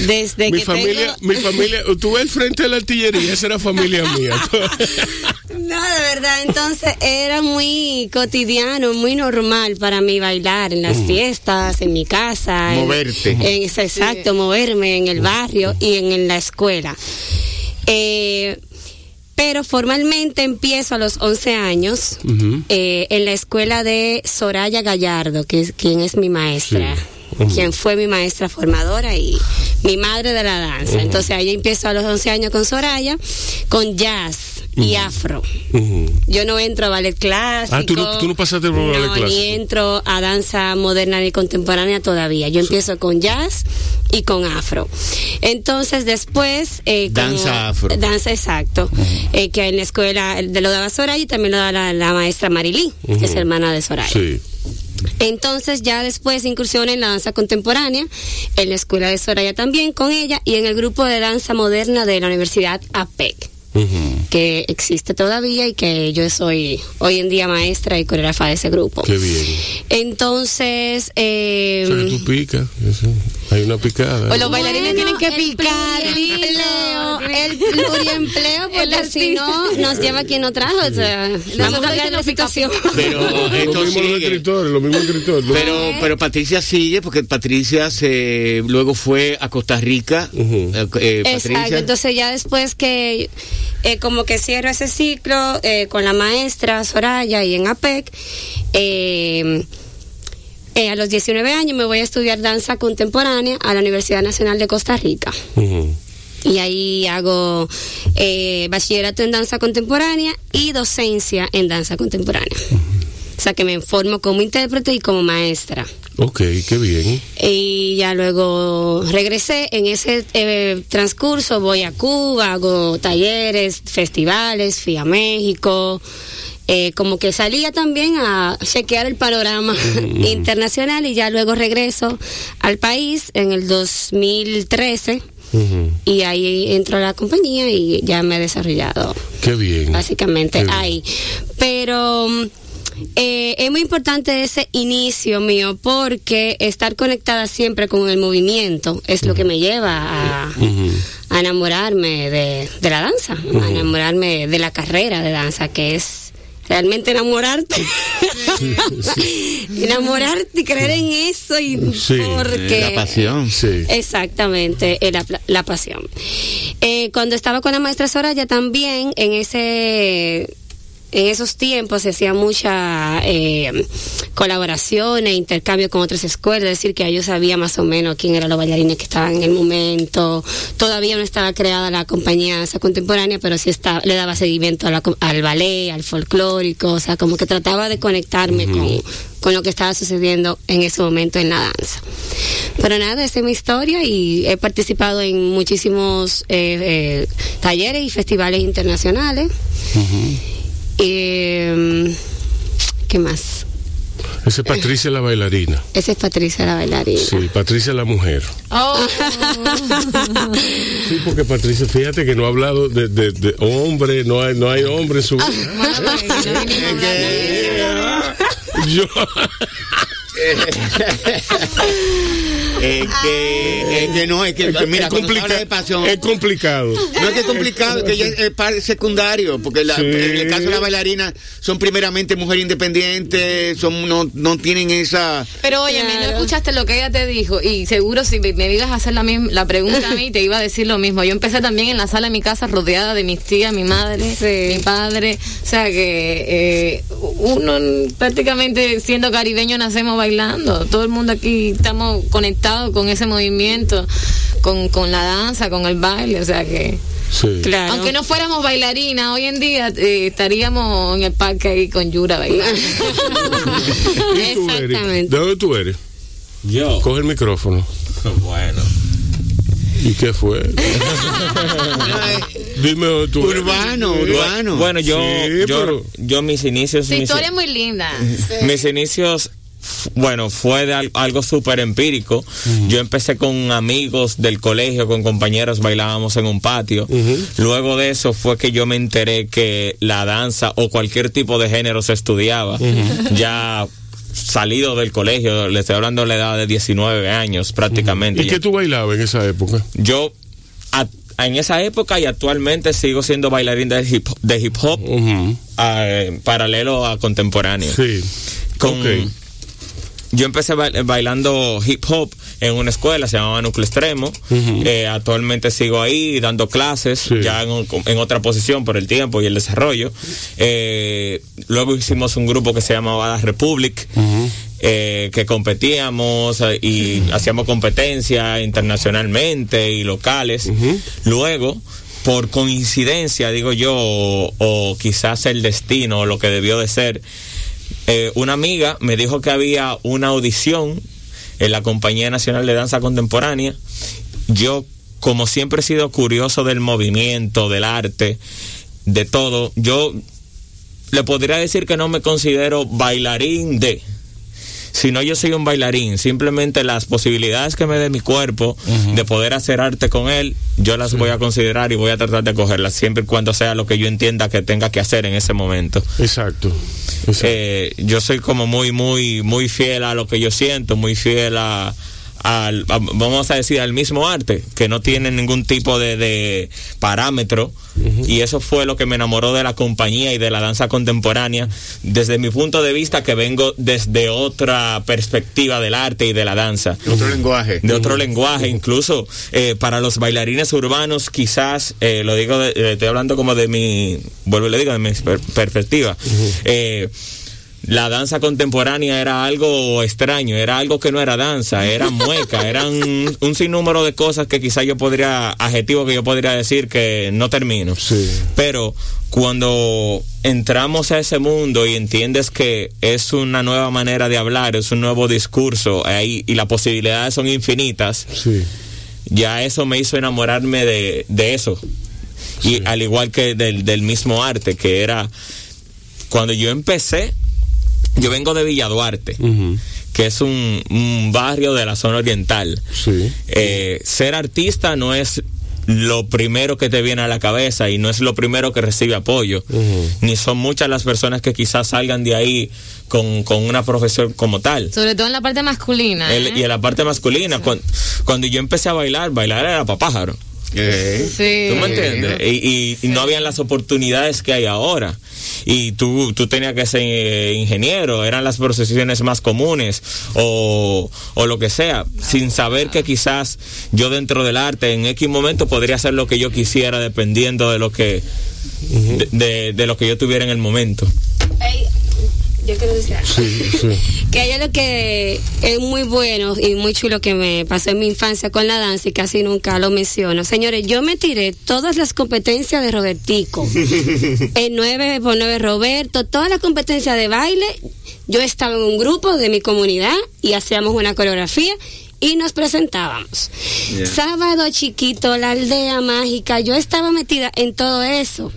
desde mi que familia, tengo... mi familia, tú ves el frente de la artillería, esa era familia mía. No, de verdad, entonces era muy cotidiano, muy normal para mí bailar en las fiestas, en mi casa. Moverte. En, exacto, moverme en el barrio y en, en la escuela. Eh, pero formalmente empiezo a los 11 años eh, en la escuela de Soraya Gallardo, que es quien es mi maestra. Sí. Quien fue mi maestra formadora y mi madre de la danza. Entonces ahí empiezo a los 11 años con Soraya, con jazz y afro. Yo no entro a ballet clásico. Ah, ¿tú no- tú no pasaste por ballet no, clásico? ni entro a danza moderna ni contemporánea todavía. Yo empiezo con jazz y con afro. Entonces después... eh, como- Danza afro. Danza, exacto. Eh, que en la escuela de lo daba Soraya y también lo da la, la maestra Marilí, que es hermana de Soraya. Sí. Entonces ya después incursioné en la danza contemporánea, en la escuela de Soraya también con ella y en el grupo de danza moderna de la Universidad APEC, que existe todavía y que yo soy hoy en día maestra y coreógrafa de ese grupo. Qué bien. Entonces, eh, O sea, que tú picas, eso, hay una picada. O los bailarines tienen que el picar. pluriempleo, el pluriempleo, porque El si no nos lleva quien no trajo. O sea, vamos a cambiar la situación. Pero lo esto mismo los escritores, lo mismo escritores. ¿no? Pero, pero Patricia sigue porque Patricia se luego fue a Costa Rica. Eh, eh, Exacto, entonces ya después que eh, como que cierro ese ciclo eh, con la maestra Soraya y en APEC, eh, eh, a los 19 años me voy a estudiar danza contemporánea a la Universidad Nacional de Costa Rica. Y ahí hago eh, bachillerato en danza contemporánea y docencia en danza contemporánea. O sea que me formo como intérprete y como maestra. Ok, qué bien. Y ya luego regresé. En ese eh, transcurso voy a Cuba, hago talleres, festivales, fui a México. Eh, como que salía también a chequear el panorama internacional y ya luego regreso al país en el 2013 y ahí entro a la compañía y ya me he desarrollado. Qué bien. Básicamente ahí. Pero eh, es muy importante ese inicio mío porque estar conectada siempre con el movimiento es lo que me lleva a, a enamorarme de, de, la danza, a enamorarme de la carrera de danza que es realmente enamorarte. enamorarte y creer en eso y porque la pasión, sí. Exactamente, la, la pasión. Eh, cuando estaba con la maestra Soraya también en ese en esos tiempos se hacía mucha eh, colaboración e intercambio con otras escuelas, es decir, que yo sabía más o menos quién eran los bailarines que estaban en el momento. Todavía no estaba creada la compañía esa contemporánea, pero sí está, le daba seguimiento al ballet, al folclórico, o sea, como que trataba de conectarme con, con lo que estaba sucediendo en ese momento en la danza. Pero nada, esa es mi historia y he participado en muchísimos eh, eh, talleres y festivales internacionales. Eh, ¿Qué más? Esa es Patricia la bailarina. Esa es Patricia la bailarina. Sí, Patricia la mujer. Oh. sí, porque Patricia, fíjate que no ha hablado de, de, de hombre, no hay, no hay hombre en su vida. Yo. Es que, es que no, es que, mira, es, complica de pasión, es complicado. No es que es complicado, es que ella es parte secundario, porque la, sí. en el caso de la bailarina son primeramente mujeres independientes, son no, no tienen esa... Pero oye, claro. no escuchaste lo que ella te dijo y seguro si me, me ibas a hacer la, misma, la pregunta a mí te iba a decir lo mismo. Yo empecé también en la sala de mi casa rodeada de mis tías, mi madre, sí. mi padre, o sea que eh, uno prácticamente siendo caribeño nacemos bailando, todo el mundo aquí estamos conectados con ese movimiento, con, con la danza, con el baile, o sea que... Sí. Claro. Aunque no fuéramos bailarinas, hoy en día eh, estaríamos en el parque ahí con Yura bailando. ¿Y tú, Exactamente. ¿De dónde tú eres? Yo. Coge el micrófono. Bueno. ¿Y qué fue? Dime tú. Urbano, urbano. Bueno, yo, Sí, yo, pero- yo mis inicios. Su mis- historia es muy linda. mis inicios bueno, fue de al- algo súper empírico. Yo empecé con amigos del colegio, con compañeros, bailábamos en un patio. Luego de eso fue que yo me enteré que la danza o cualquier tipo de género se estudiaba. Ya salido del colegio, le estoy hablando de la edad de 19 años prácticamente. ¿Y Ya- qué tú bailabas en esa época? yo en esa época y actualmente sigo siendo bailarín de hip, de hip hop Ujú. eh, paralelo a contemporáneo. Sí. Con-. Yo empecé ba- bailando hip hop en una escuela, se llamaba Núcleo Extremo. Eh, actualmente sigo ahí dando clases, Sí. ya en, otra posición por el tiempo y el desarrollo. Eh, luego hicimos un grupo que se llamaba La Republic, eh, que competíamos eh, y hacíamos competencia internacionalmente y locales. Luego, por coincidencia, digo yo, o, o quizás el destino, o lo que debió de ser, eh, una amiga me dijo que había una audición en la Compañía Nacional de Danza Contemporánea. Yo, como siempre he sido curioso del movimiento, del arte, de todo, yo le podría decir que no me considero bailarín de, sino yo soy un bailarín. Simplemente las posibilidades que me dé mi cuerpo de poder hacer arte con él, yo las voy a considerar y voy a tratar de cogerlas siempre y cuando sea lo que yo entienda que tenga que hacer en ese momento. Exacto. Exacto. Eh, yo soy como muy, muy, muy fiel a lo que yo siento, muy fiel a, al, a- vamos a decir, al mismo arte, que no tiene ningún tipo de, de parámetro. Y eso fue lo que me enamoró de la compañía y de la danza contemporánea, desde mi punto de vista, que vengo desde otra perspectiva del arte y de la danza Otro lenguaje. de otro lenguaje, incluso eh, para los bailarines urbanos, quizás, eh, lo digo, de- eh, estoy hablando como de mi, vuelvo y le digo, de mi per- perspectiva. Eh, la danza contemporánea era algo extraño, era algo que no era danza, era mueca, eran un, un sinnúmero de cosas que quizás yo podría, adjetivos que yo podría decir que no termino. Sí. Pero cuando entramos a ese mundo y entiendes que es una nueva manera de hablar, es un nuevo discurso ahí, y las posibilidades son infinitas, Sí. ya eso me hizo enamorarme de, de eso. Y al igual que del, del mismo arte, que era cuando yo empecé, yo vengo de Villa Duarte, que es un, un barrio de la zona oriental. Sí. Eh, ser artista no es lo primero que te viene a la cabeza y no es lo primero que recibe apoyo, ni son muchas las personas que quizás salgan de ahí con, con una profesión como tal. Sobre todo en la parte masculina. El- ¿eh? y en la parte masculina, cuan- cuando, yo empecé a bailar, bailar era para pájaro. Eh, Sí. ¿Tú me entiendes? Y, y- y no habían las oportunidades que hay ahora. Y tú, tú tenías que ser eh, ingeniero, eran las profesiones más comunes o, o lo que sea, sin saber que quizás yo dentro del arte en X momento podría hacer lo que yo quisiera dependiendo de lo que de, de- de lo que yo tuviera en el momento. Yo quiero decir algo. Sí, sí. Que hay lo que es muy bueno y muy chulo que me pasó en mi infancia con la danza y casi nunca lo menciono. Señores, yo me tiré todas las competencias de Robertico. El 9 por 9 Roberto, todas las competencias de baile. Yo estaba en un grupo de mi comunidad y hacíamos una coreografía y nos presentábamos. Yeah. Sábado chiquito, la aldea mágica, yo estaba metida en todo eso.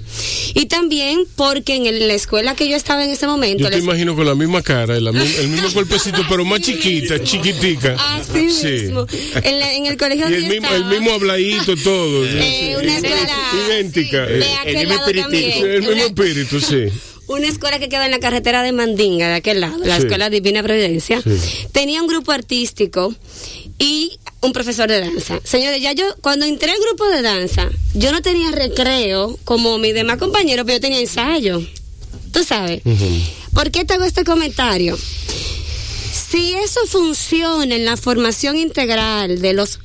Y también porque en el- la escuela que yo estaba en ese momento, Yo te les- imagino con la misma cara, el mismo cuerpecito, pero más chiquita, chiquitica. Así Sí. mismo. En, la- en el colegio Y el mismo, el estaba, mismo habladito, todo. eh, una escuela idéntica. de aquel mismo lado espíritu. también. Sí, el mismo espíritu, sí. Una escuela que queda en la carretera de Mandinga, de aquel lado, la Sí. Escuela Divina Providencia, Sí. tenía un grupo artístico y un profesor de danza. Señores, ya yo, cuando entré al grupo de danza, yo no tenía recreo como mis demás compañeros, pero yo tenía ensayo. ¿Tú sabes? ¿Por qué te hago este comentario? Si eso funciona en la formación integral de los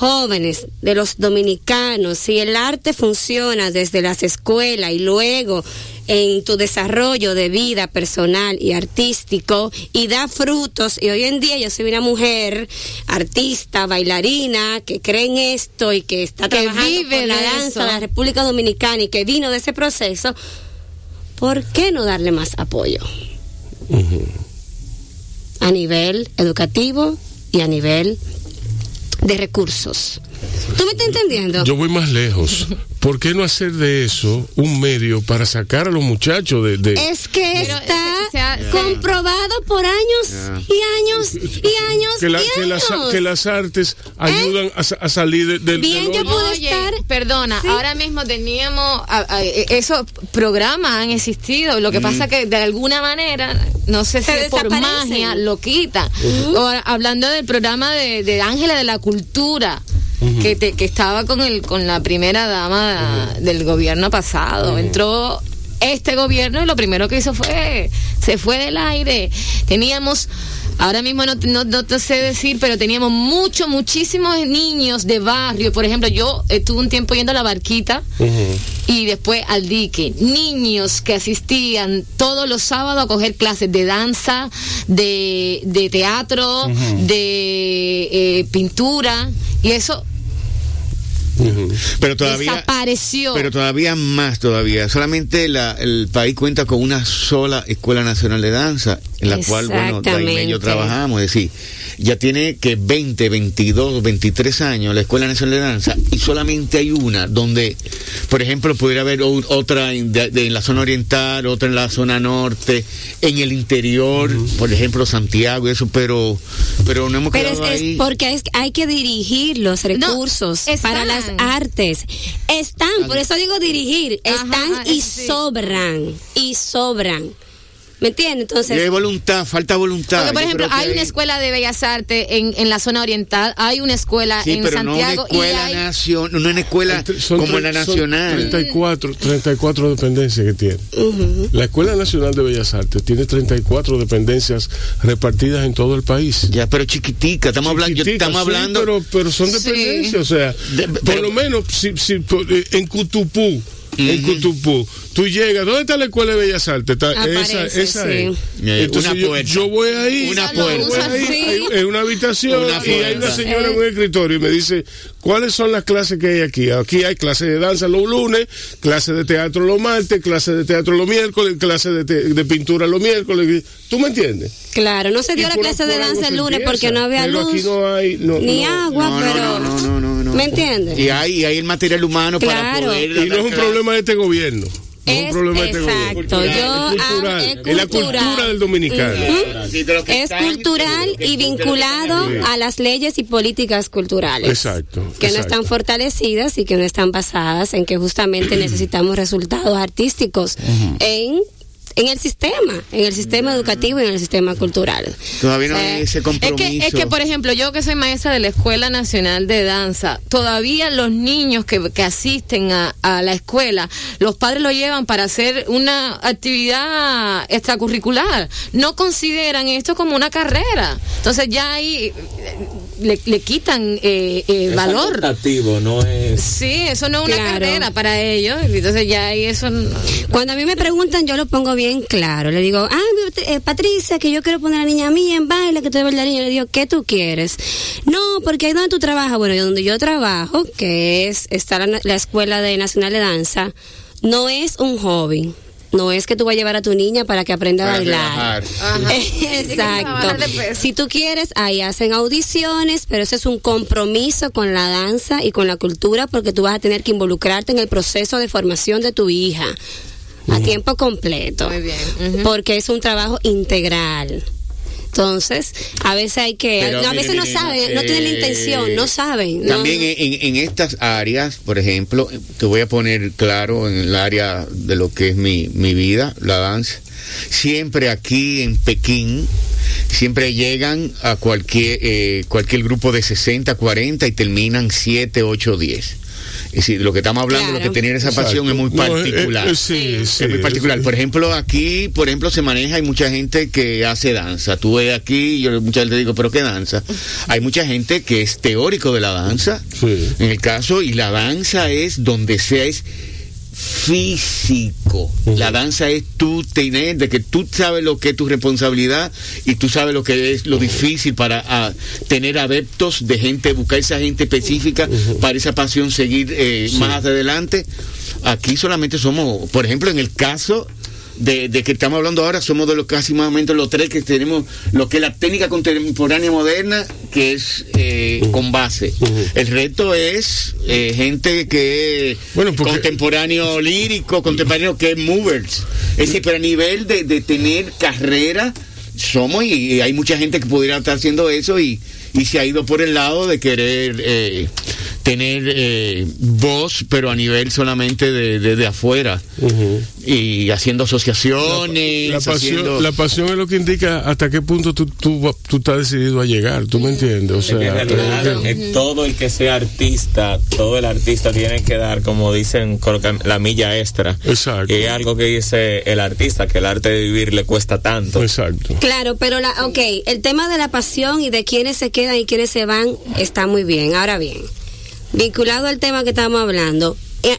jóvenes, de los dominicanos, si el arte funciona desde las escuelas y luego en tu desarrollo de vida personal y artístico y da frutos y hoy en día yo soy una mujer artista, bailarina que cree en esto y que está Que trabajando vive por la danza eso. de la República Dominicana y que vino de ese proceso, ¿por qué no darle más apoyo? a nivel educativo y a nivel de recursos. ¿Tú me estás entendiendo? Yo voy más lejos. ¿Por qué no hacer de eso un medio para sacar a los muchachos de... de- es que Pero, está comprobado por años y años y años que, la- y que las, que las artes ayudan a, sa- a salir de- del... Bien, del yo pude Oye, estar- perdona, Sí. ahora mismo teníamos a- a- e- esos programas han existido, lo que pasa que de alguna manera, no sé Se si por magia lo quitan. O hablando del programa de, de Ángeles de la Cultura. Que, te- que estaba con el con la primera dama del gobierno pasado. Entró este gobierno y lo primero que hizo fue se fue del aire. Teníamos Ahora mismo no, no, no te sé decir, pero teníamos muchos, muchísimos niños de barrio. Por ejemplo, yo estuve un tiempo yendo a la barquita y después al dique. Niños que asistían todos los sábados a coger clases de danza, de, de teatro, de eh, pintura. Y eso Pero todavía. desapareció. Pero todavía más todavía. Solamente la- el país cuenta con una sola escuela nacional de danza, en la cual, bueno, Daime y yo trabajamos. Es decir, ya tiene que 20, 22, 23 años la escuela nacional de danza y solamente hay una donde, por ejemplo, pudiera haber otra en, de- de- en la zona oriental, otra en la zona norte, en el interior, por ejemplo, Santiago y eso, pero, pero no hemos Pero es, quedado es ahí. porque es- hay que dirigir los recursos para las artes. Están, por eso digo dirigir, Ajá, están y sí. sobran, y sobran. ¿Me entiendes? Y hay Entonces, voluntad, falta voluntad. Porque, por ejemplo, hay una escuela de bellas artes en, en la zona oriental, hay una escuela Sí, en pero no una Santiago y escuela hay, nación, no una escuela Entre- son como tre- la son nacional. 34, 34 dependencias que tiene. La Escuela Nacional de Bellas Artes tiene 34 dependencias repartidas en todo el país. Ya, pero chiquitica, estamos hablando, estamos sí, hablando. pero, pero son Sí. dependencias, o sea, De- por lo menos si, si, eh, en Cutupú, en Cutupú, tú llegas, ¿dónde está la Escuela de Bellas Artes? Está- Aparece, esa esa sí. es. Eh, Entonces una yo, puerta. yo voy ahí, Una yo puerta. voy ahí, Sí. hay- en una habitación Una y hay una señora en un escritorio y me dice, ¿cuáles son las clases que hay aquí? Aquí hay clases de danza los lunes, clases de teatro los martes, clases de teatro los miércoles, clases de, te- de pintura los miércoles. ¿Tú me entiendes? claro, no se dio Y la clase de danza el lunes empieza, porque no había pero luz, aquí no hay, no, ni no. agua, pero... no, no, no, no, no. ¿Me entiendes? Y hay, y hay el material humano para poder. Y no es un clase. Problema de este gobierno. no es un problema de este exacto. gobierno. Yo, es cultural, ah, es es la cultura del dominicano. Es cultural y vinculado a las leyes y políticas culturales. Exacto, Que no exacto. están fortalecidas y que no están basadas en que justamente necesitamos resultados artísticos en en el sistema, en el sistema educativo y en el sistema cultural. Todavía no Eh, hay ese Es compromiso. que, es que, por ejemplo, yo que soy maestra de la Escuela Nacional de Danza, todavía los niños que, que asisten a, a la escuela, los padres lo llevan para hacer una actividad extracurricular. No consideran esto como una carrera. Entonces ya eh, le, le quitan eh, eh, Es valor. no es. Sí, eso no es una Claro. carrera para ellos. Entonces ya ahí eso... no- Cuando a mí me preguntan, yo lo pongo bien claro. Le digo, ah, eh, Patricia, que yo quiero poner a la niña mía en baile, que tú eres bailarina. Le digo, ¿qué tú quieres? No, porque ahí donde tú trabajas, bueno, yo donde yo trabajo, que es está la, la Escuela de Nacional de Danza, no es un hobby. No es que tú vas a llevar a tu niña para que aprenda a bailar. Ajá. Exacto. Si tú quieres, ahí hacen audiciones, pero eso es un compromiso con la danza y con la cultura porque tú vas a tener que involucrarte en el proceso de formación de tu hija a tiempo completo. Muy bien. Porque es un trabajo integral. Entonces, a veces hay que, Pero no, a mire, veces no mire, saben, no tienen la eh, intención, no saben. no- También en, en estas áreas, por ejemplo, te voy a poner claro en el área de lo que es mi, mi vida, la danza. Siempre aquí en Pekín, siempre llegan a cualquier, eh, cualquier grupo de 60, 40 y terminan 7, 8, 10. Es decir, lo que estamos hablando, Claro. lo que tener esa pasión Exacto. es muy No, eh, particular. eh, sí, sí, es muy particular. Por ejemplo, aquí, por ejemplo, se maneja, hay mucha gente que hace danza. Tú ves aquí, yo muchas veces digo, ¿pero qué danza? Hay mucha gente que es teórico de la danza, Sí. en el caso, y la danza es donde sea, es físico. La danza es tú tener, de que tú sabes lo que es tu responsabilidad y tú sabes lo que es lo difícil para ah, tener adeptos de gente, buscar esa gente específica para esa pasión seguir eh, más adelante. Aquí solamente somos, por ejemplo, en el caso de, de que estamos hablando ahora, somos de los casi más o menos los tres que tenemos lo que es la técnica contemporánea moderna, que es eh, con base. El reto es eh, gente que es Bueno, porque- contemporáneo lírico, contemporáneo que es movers. Es decir, pero a nivel de, de tener carrera, somos y, y hay mucha gente que pudiera estar haciendo eso y, y se ha ido por el lado de querer eh, tener eh, voz, pero a nivel solamente de, de- de afuera. Y haciendo asociaciones. La pasión, haciendo- la pasión es lo que indica hasta qué punto tú, tú, tú estás decidido a llegar, ¿tú me entiendes? O que en sea, realidad, eh, todo el que sea artista, todo el artista tiene que dar, como dicen, la milla extra. Exacto. Que es algo que dice el artista, que el arte de vivir le cuesta tanto. exacto. Claro, pero la, ok, el tema de la pasión y de quiénes se quedan y quiénes se van está muy bien. Ahora bien, vinculado al tema que estábamos hablando, eh,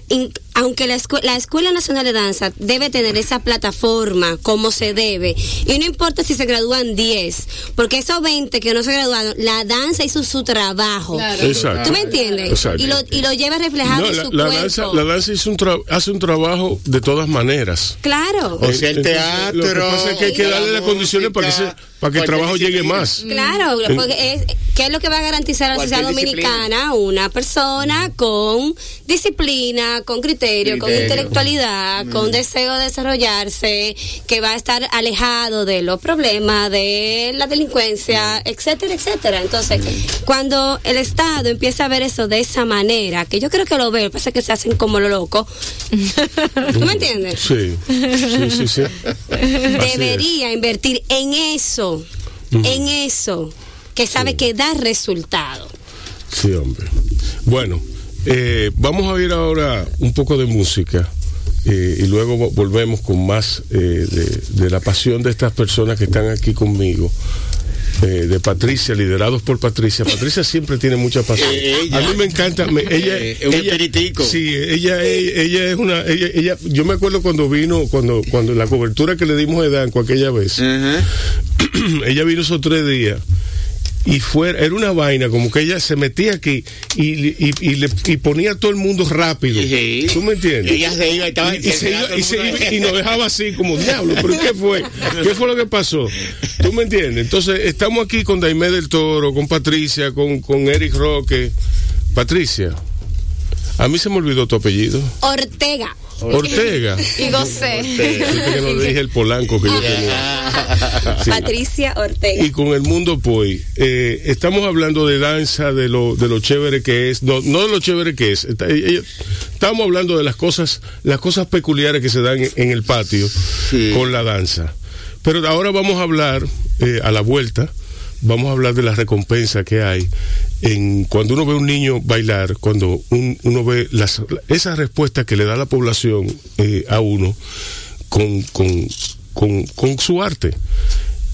aunque la, escue- la Escuela Nacional de Danza debe tener esa plataforma como se debe, y no importa si se gradúan 10, porque esos 20 que no se graduaron, la danza hizo su trabajo. Claro. Exacto. ¿Tú me entiendes? Exacto. Y lo, y lo lleva reflejado No, en la, su la cuerpo. danza, la danza hizo un tra- hace un trabajo de todas maneras. Claro. O sea, el teatro. Lo que pasa es que hay que darle las condiciones para que, se- para que el trabajo llegue más. Claro, porque es, ¿qué es lo que va a garantizar a la sociedad dominicana? Una persona con disciplina, con criterio, con Criterio. intelectualidad, con deseo de desarrollarse, que va a estar alejado de los problemas, de la delincuencia, etcétera, etcétera. Entonces, cuando el Estado empieza a ver eso de esa manera, que yo creo que lo ve, pasa que se hacen como lo loco. ¿Tú me entiendes? Sí, sí, sí, debería invertir en eso, en eso, que sabe que da resultado. Sí, hombre. Bueno, eh, vamos a oír ahora un poco de música eh, y luego vo- volvemos con más eh, de, de la pasión de estas personas que están aquí conmigo. eh, de Patricia, liderados por Patricia. Patricia siempre tiene mucha pasión. Ella. a mí me encanta. me- ella, Eh, un ella-. Sí, ella, es- ella es una. Ella, ella- yo me acuerdo cuando vino, cuando, cuando la cobertura que le dimos a Danco aquella vez. Ella vino esos tres días y fue era una vaina como que ella se metía aquí y, y, y le, y ponía a todo el mundo rápido Sí. ¿tú me entiendes? Ella se iba y estaba y, y se iba- y se iba- y nos dejaba así como diablo pero ¿qué fue? ¿qué fue lo que pasó? ¿tú me entiendes? entonces estamos aquí con Daimé del Toro con Patricia con, con Eric Roque Patricia A mí se me olvidó tu apellido. Ortega. Ortega. Y gocé. Que no le dije el polanco que yo tenía. Sí. Patricia Ortega. Y con el mundo Poi, eh, estamos hablando de danza, de lo, de lo chévere que es, no, no de lo chévere que es, está- ella- estamos hablando de las cosas, las cosas peculiares que se dan en, en el patio Sí. con la danza. Pero ahora vamos a hablar, eh, a la vuelta, vamos a hablar de la recompensa que hay en cuando uno ve un niño bailar, cuando un- uno ve las, esa respuesta que le da la población eh, a uno con, con, con, con su arte.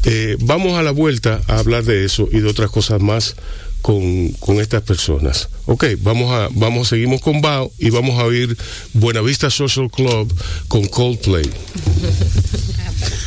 Eh, vamos a la vuelta a hablar de eso y de otras cosas más con, con estas personas. Ok, vamos a, vamos, seguimos con Bao y vamos a oír Buenavista Social Club con Coldplay.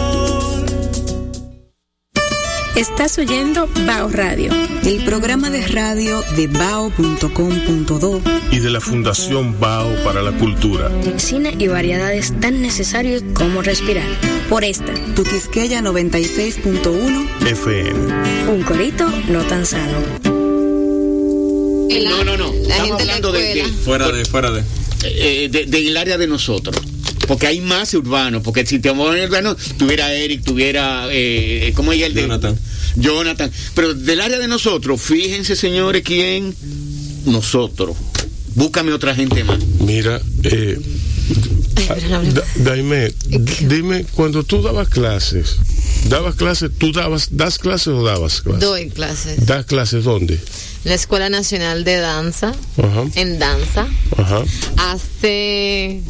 Estás oyendo Bao Radio. El programa de radio de bao.com.do Y de la Fundación Bao para la Cultura. Cine y variedades tan necesarios como respirar. Por esta, Tu Quisqueya 96.1 FM. un corito no tan sano. No, no, no. La Estamos hablando de. Fuera de, fuera de. eh, de- del área de nosotros. Porque hay más urbanos. Porque si te vamos en urbano, tuviera Eric, tuviera. Eh, ¿Cómo es el de? Jonathan. Jonathan. Pero del área de nosotros, fíjense, señores, quién. Nosotros. Búscame otra gente más. Mira, eh, Da- Daime, dime, cuando tú dabas clases, dabas clases, tú dabas, das clases o dabas clases? Doy clases. ¿Das clases dónde? La Escuela Nacional de Danza, Ajá, en danza, ajá. hace,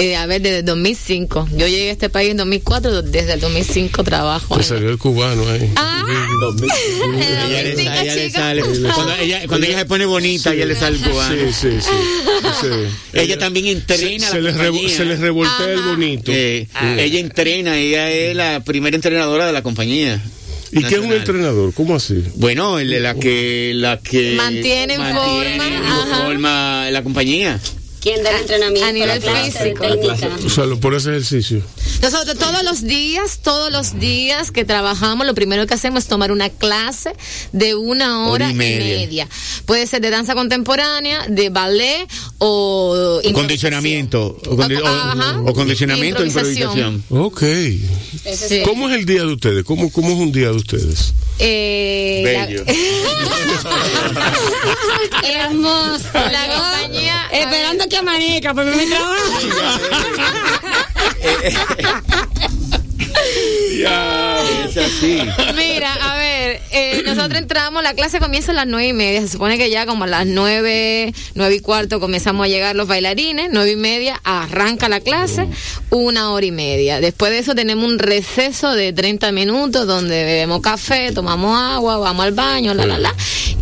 eh, a ver, desde el 2005. Yo llegué a este país en 2004, desde el 2005 trabajo. Ahí. salió el cubano ahí. Ah, Ella le 2005, sale- ella le chica. sale- cuando, ella, cuando ella se pone bonita, ella le sale el cubano. Sí, sí, sí. sí. Ella también entrena Se, se les revo- compañía. se les revoltea el bonito. Eh, Ella entrena, ella es la primera entrenadora de la compañía. ¿Y qué es un entrenador? ¿Cómo así? Bueno, el de la que la que Mantiene en forma, forma la compañía. ¿Quién da el entrenamiento? a nivel La clase, físico. O sea, lo ese ejercicio. Nosotros todos los días, todos los días que trabajamos, lo primero que hacemos es tomar una clase de una hora, Hora y y media. Puede ser de danza contemporánea, de ballet o improvisación. Condicionamiento. O, condi- o- Ajá. o condicionamiento, Improvisación. improvisación. Ok. Sí. ¿Cómo es el día de ustedes? ¿Cómo, cómo es un día de ustedes? Eh, Bello. Hermoso. La compañía- Esperando que amanezca, porque mi trabajo. Ya, es así. Mira, a ver, eh, nosotros entramos, la clase comienza a las nueve y media, se supone que ya como a las nueve, nueve y cuarto comenzamos a llegar los bailarines, nueve y media arranca la clase, una hora y media. Después de eso tenemos un receso de 30 minutos donde bebemos café, tomamos agua, vamos al baño, la, la, la.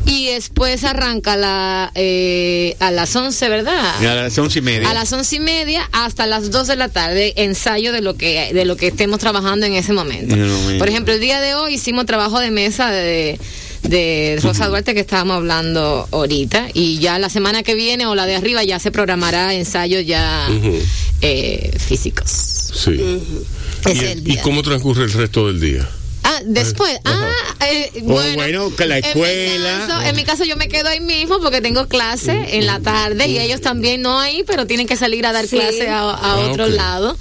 Y después arranca la, eh, a las 11, ¿verdad? A las once y media. A las once y media hasta las dos de la tarde, ensayo de lo que de lo que estemos trabajando en ese momento. Por ejemplo, el día de hoy hicimos trabajo de mesa de, de Rosa Duarte que estábamos hablando ahorita y ya la semana que viene o la de arriba ya se programará ensayos ya eh, físicos. Sí. ¿Y, es el ¿Y día. cómo transcurre el resto del día? Ah, después. Ah, eh, bueno. bueno, que la en mi escuela. caso- En mi, caso, yo me quedo ahí mismo porque tengo clase en la tarde y ellos también no ahí, pero tienen que salir a dar Sí. clase a, a Ah, otro lado.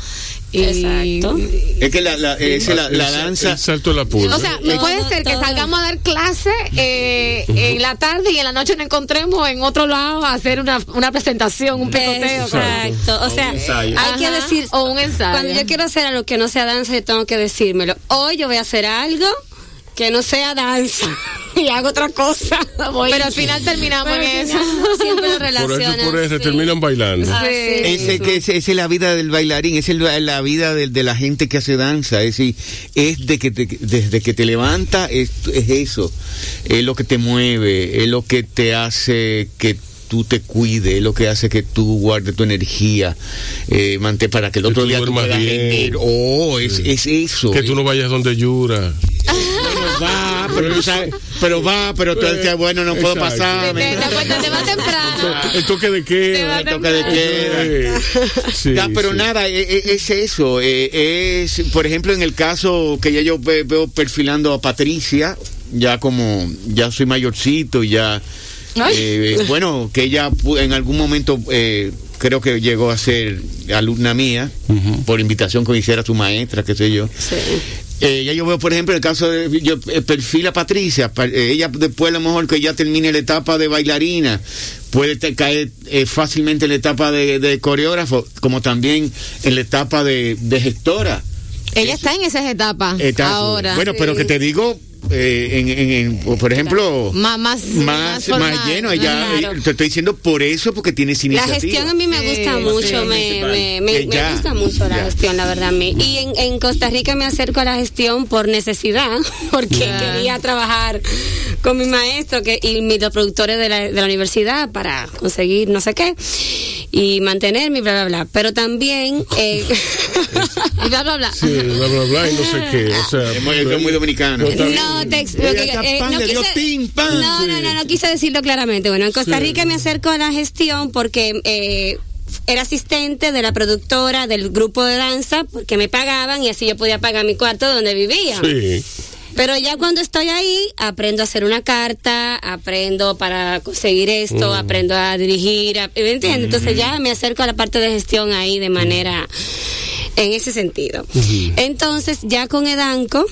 Exacto. Es que la, la, esa es la, la El sa- danza. El salto la pulga. O sea, Todo, puede ser que todo. salgamos a dar clase eh, en la tarde y en la noche nos encontremos en otro lado a hacer una, una presentación, un picoteo. Exacto. O sea, hay que decir. o un ensayo. Cuando yo quiero hacer algo que no sea danza, yo tengo que decírmelo. Hoy yo voy a hacer algo que no sea danza. y hago otra cosa. Voy- Pero al final terminamos Pero en eso. Siempre lo por eso relacionan. por eso sí. terminan bailando. Ah, sí. Ese que es, esa es la vida del bailarín, esa es la la vida de, de la gente que hace danza, es decir, es de que te- desde que te levanta es, es eso, es lo que te mueve, es lo que te hace que tú te cuides, es lo que hace que tú guardes tu energía, eh, mantén para que el otro tú día tú puedas bien. rendir. Oh, es, es eso. Que eh. tú no vayas donde llora. Bueno, va, pero tú sabes, pero va, pero tú dices, bueno, no puedo Exacto. pasar. Te, te vas temprano. El toque de queda. Te va toque de queda. Eh, sí, Ya, pero sí. nada, e- e- es, eso. eh, es, por ejemplo, en el caso que ya yo ve- veo perfilando a Patricia, ya como ya soy mayorcito, ya. Eh, bueno, que ella pu- en algún momento eh, creo que llegó a ser alumna mía, por invitación que hiciera su maestra, qué sé yo. Eh, ya yo veo, por ejemplo, el caso de yo, eh, perfil a Patricia, pa- eh, ella después a lo mejor que ya termine la etapa de bailarina, puede te- caer eh, fácilmente en la etapa de, de coreógrafo, como también en la etapa de, de gestora. Ella está en esas etapas Etapa. ahora. Bueno, pero que te digo, eh, en, en- en- por ejemplo, Má- más, más, más lleno, ella, Claro. eh, te estoy diciendo por eso, porque tienes La iniciativa. gestión a mí me gusta sí, mucho, sí, me, me, me- Que me gusta mucho la ya. gestión, la verdad. a mí. Y en, en Costa Rica me acerco a la gestión por necesidad, porque Ya. quería trabajar con mi maestro que, y mis dos productores de la, de la universidad para conseguir no sé qué y mantenerme, bla, bla, bla. Pero también... eh, Y bla, bla, bla. Sí, bla, bla, bla, y no sé qué. O sea, Es muy, es muy dominicano. No. No, te ex- Ella lo que- está eh, no quise- pan. no, no, no, no quise decirlo claramente. Bueno, en Costa. Rica me acerco a la gestión porque eh, era asistente de la productora del grupo de danza porque me pagaban y así yo podía pagar mi cuarto donde vivía. Sí. Pero ya cuando estoy ahí, aprendo a hacer una carta, aprendo para conseguir esto, aprendo a dirigir, a- ¿me entiendes? Entonces ya me acerco a la parte de gestión ahí de manera, en ese sentido. Entonces ya con Edanco,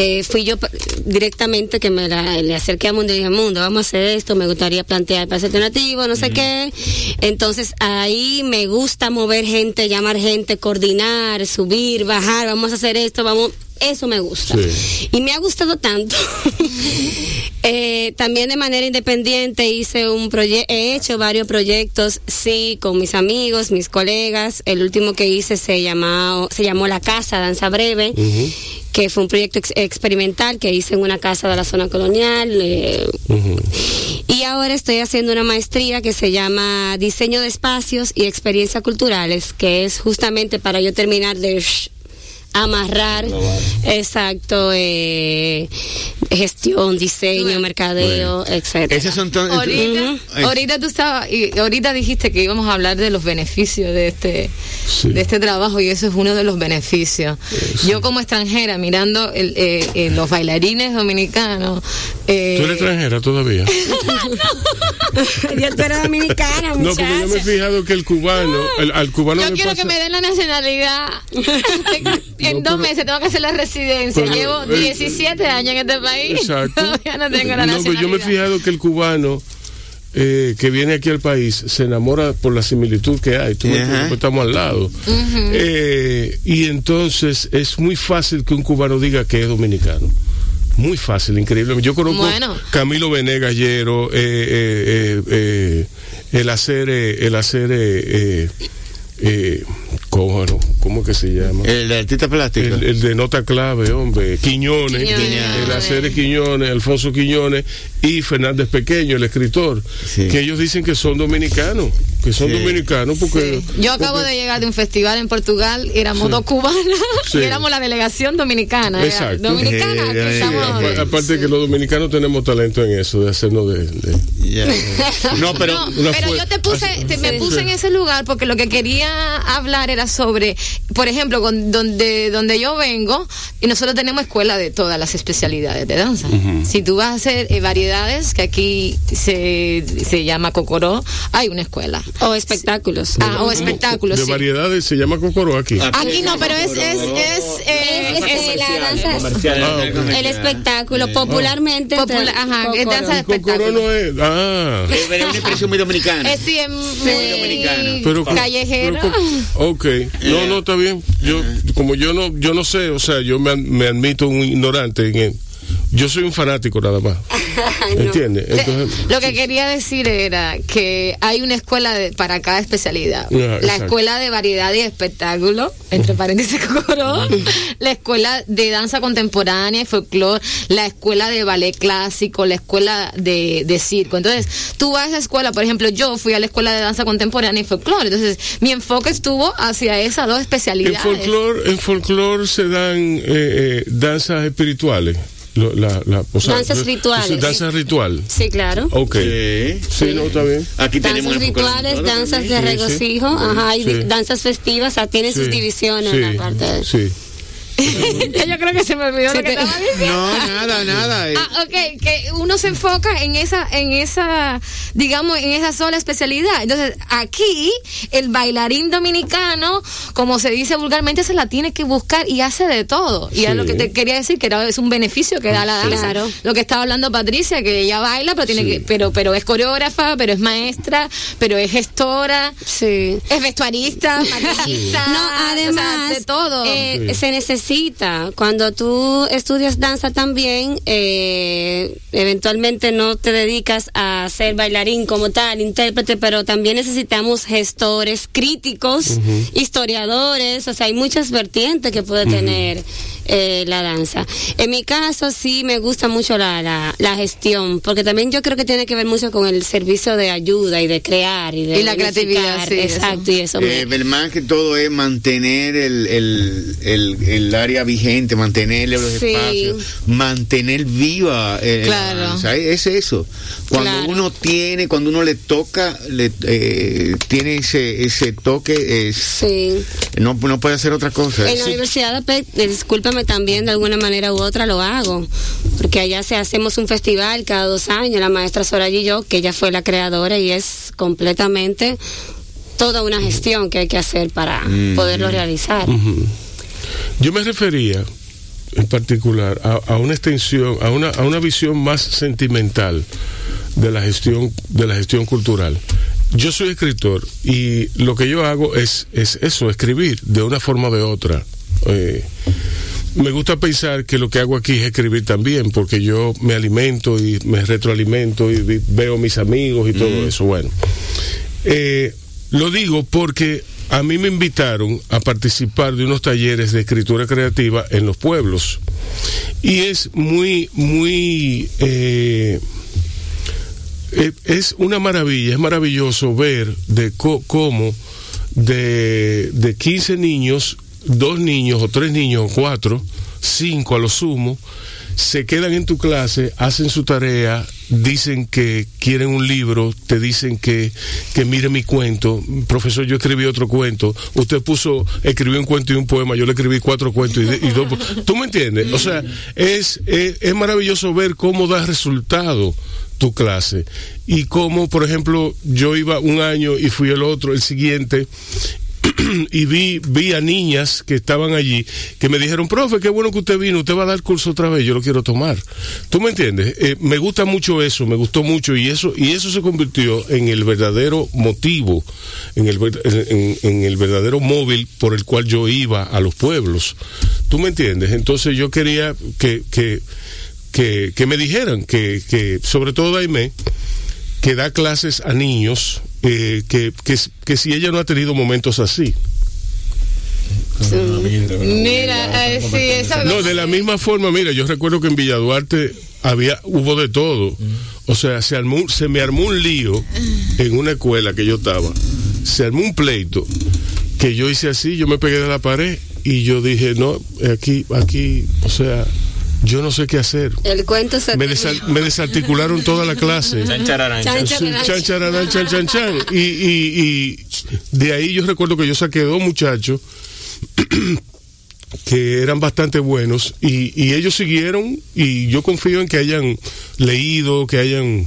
que fui yo directamente que me la- le acerqué a Mundo y dije, Mundo, vamos a hacer esto, me gustaría plantear país alternativo, no sé qué. Entonces ahí me gusta mover gente, llamar gente, coordinar, subir, bajar, vamos a hacer esto, vamos, eso me gusta. Sí. Y me ha gustado tanto. Eh, también de manera independiente hice un proyecto, he hecho varios proyectos, sí, con mis amigos, mis colegas. El último que hice se llamó, se llamó La Casa Danza Breve, que fue un proyecto ex- experimental que hice en una casa de la zona colonial. eh, y ahora estoy haciendo una maestría que se llama Diseño de Espacios y Experiencias Culturales, que es justamente para yo terminar de amarrar, exacto, eh, gestión, diseño, Bueno. mercadeo, etcétera. Esas son Ahorita, ahorita tú estabas, y ahorita dijiste que íbamos a hablar de los beneficios de este, Sí. de este trabajo y eso es uno de los beneficios. Yo como extranjera mirando el, eh, eh, los bailarines dominicanos, eh, ¿Tú eres extranjera todavía? Tú eres dominicana, No, porque yo me he fijado que el cubano, el- al cubano yo quiero pasa... que me den la nacionalidad. en No, dos pero- meses tengo que hacer la residencia. pero, Llevo eh, 17 años en este país. Exacto. Todavía no tengo la No, nacionalidad. pero yo me he fijado que el cubano eh, que viene aquí al país se enamora por la similitud que hay. Tú entiendes, Pues estamos al lado. Eh, y entonces es muy fácil que un cubano diga que es dominicano. Muy fácil, increíble. Yo conozco Bueno. Camilo Venegas Llero, eh, eh, eh, eh, el hacer, eh, el hacer, eh, ¿cómo, que se llama? El artista plástico. El, el de nota clave, hombre, Quiñones, Quiñones. el hacer Quiñones, Alfonso Quiñones y Fernández Pequeño, el escritor, Sí. que ellos dicen que son dominicanos, que son Sí. dominicanos porque... Yo acabo porque- de llegar de un festival en Portugal, éramos Sí. dos cubanas Sí. y éramos la delegación dominicana. Exacto. Dominicana, Sí, que estamos- Aparte que los dominicanos tenemos talento en eso, de hacernos de... de-. No, pero No, pero fue- yo te puse, te- me Sí. puse en ese lugar porque lo que quería hablar era sobre, por ejemplo, con- donde, donde yo vengo, y nosotros tenemos escuela de todas las especialidades de danza. Si tú vas a hacer eh, variedades, que aquí se, se llama Cocoró, hay una escuela. O espectáculos. Ah, o espectáculos. de sí. variedades se llama Cocoro aquí. Aquí no, pero es, es, es, eh, Es, es- la danza, Comercial. Ah, el espectáculo popularmente. entre Popular, ajá, es danza de espectáculo. no es... Ah... es una expresión muy dominicana. Es sí, es muy dominicana. pero callejero. pero ok no no está bien. Yo como yo no yo no sé o sea yo me, ad- me admito un ignorante en el- yo soy un fanático nada más. ¿Entiendes? Entonces, Lo que quería decir era que hay una escuela de- para cada especialidad. La exacto. escuela de variedad y espectáculo, entre paréntesis coro, la escuela de danza contemporánea y folclore, la escuela de ballet clásico, la escuela de, de circo. Entonces, tú vas a esa escuela, por ejemplo, yo fui a la escuela de danza contemporánea y folclore. Entonces, mi enfoque estuvo hacia esas dos en especialidades. folclore, en folclore se dan eh, eh, danzas espirituales. Lo- la- la- o sea, Danzas rituales. Danza ritual. Sí, claro. Ok. Sí. Sí, no, está bien. Aquí tenemos Danzas rituales, danzas de también. Sí, sí. regocijo, ajá, y Sí. danzas festivas, o sea, tienen sus Sí, divisiones sí, la parte de- Sí. Yo creo que se me olvidó lo que estaba diciendo. No, nada, nada. Ah, ok, que uno se enfoca en esa, en esa, digamos, en esa sola especialidad. Entonces, aquí, el bailarín dominicano, como se dice vulgarmente, se la tiene que buscar y hace de todo. Y es Sí. lo que te quería decir, que era, es un beneficio que da la danza. Claro. Lo que estaba hablando Patricia, que ella baila, pero tiene Sí. que, pero, pero es coreógrafa, pero es maestra, pero es gestora, Sí. es vestuarista, maquillista, No, o sea, además, de todo. eh, Sí. se necesita. Cuando tú estudias danza también, eh, eventualmente no te dedicas a ser bailarín como tal, intérprete, pero también necesitamos gestores, críticos, historiadores, o sea, hay muchas vertientes que puede tener eh, la danza. En mi caso sí me gusta mucho la, la, la gestión, porque también yo creo que tiene que ver mucho con el servicio de ayuda y de crear y de Y la creatividad, sí, eso. Exacto, y eso me- Eh, pero más que todo es mantener el, el, el, el área vigente, mantener los Sí. espacios, mantener viva. eh, Claro. la danza, es eso. Cuando Claro. uno tiene, cuando uno le toca, le, eh, tiene ese, ese toque, es, Sí. no, no puede hacer otra cosa. En la Universidad de También, de alguna manera u otra lo hago, porque allá se hacemos un festival cada dos años, la maestra Soraya y yo, que ella fue la creadora y es completamente toda una gestión que hay que hacer para poderlo realizar. Yo me refería en particular a, a una extensión, a una, a una visión más sentimental de la gestión, de la gestión cultural. Yo soy escritor y lo que yo hago es, es eso, escribir de una forma o de otra. Eh, me gusta pensar que lo que hago aquí es escribir también, porque yo me alimento y me retroalimento y veo mis amigos y todo eso. Bueno, eh, lo digo porque a mí me invitaron a participar de unos talleres de escritura creativa en los pueblos. Y es muy, muy... eh, eh, es una maravilla, es maravilloso ver de co- cómo de, de 15 niños, dos niños o tres niños o cuatro, cinco a lo sumo, se quedan en tu clase, hacen su tarea, dicen que quieren un libro, te dicen que, que mire mi cuento, profesor, yo escribí otro cuento, usted puso, escribió un cuento y un poema, yo le escribí cuatro cuentos y, dos, ¿tú me entiendes? O sea, es, es, es maravilloso ver cómo da resultado tu clase. Y cómo, por ejemplo, yo iba un año y fui el otro, el siguiente, y vi, vi a niñas que estaban allí que me dijeron, profe, qué bueno que usted vino, usted va a dar curso otra vez, yo lo quiero tomar. ¿Tú me entiendes? Eh, me gusta mucho eso, me gustó mucho y eso, y eso se convirtió en el verdadero motivo, en el, en, el verdadero móvil por el cual yo iba a los pueblos. ¿Tú me entiendes? Entonces yo quería que, que, que, que me dijeran que, que sobre todo Daimé, que da clases a niños, eh, que, que, que si ella no ha tenido momentos así. Mira, sí, No, de la misma forma, mira, yo recuerdo que en Villa Duarte había, hubo de todo. O sea, se, armó, se me armó un lío en una escuela que yo estaba. Se armó un pleito que yo hice así, yo me pegué de la pared y yo dije, no, aquí, aquí, o sea, yo no sé qué hacer. El cuento se Me, desa- me desarticularon toda la clase. Chan, chararán, Chan, chan. chan. Chan, chararán, chan, chan, chan. Y, y, y de ahí yo recuerdo que yo saqué dos muchachos que eran bastante buenos y, y ellos siguieron y yo confío en que hayan leído, que hayan...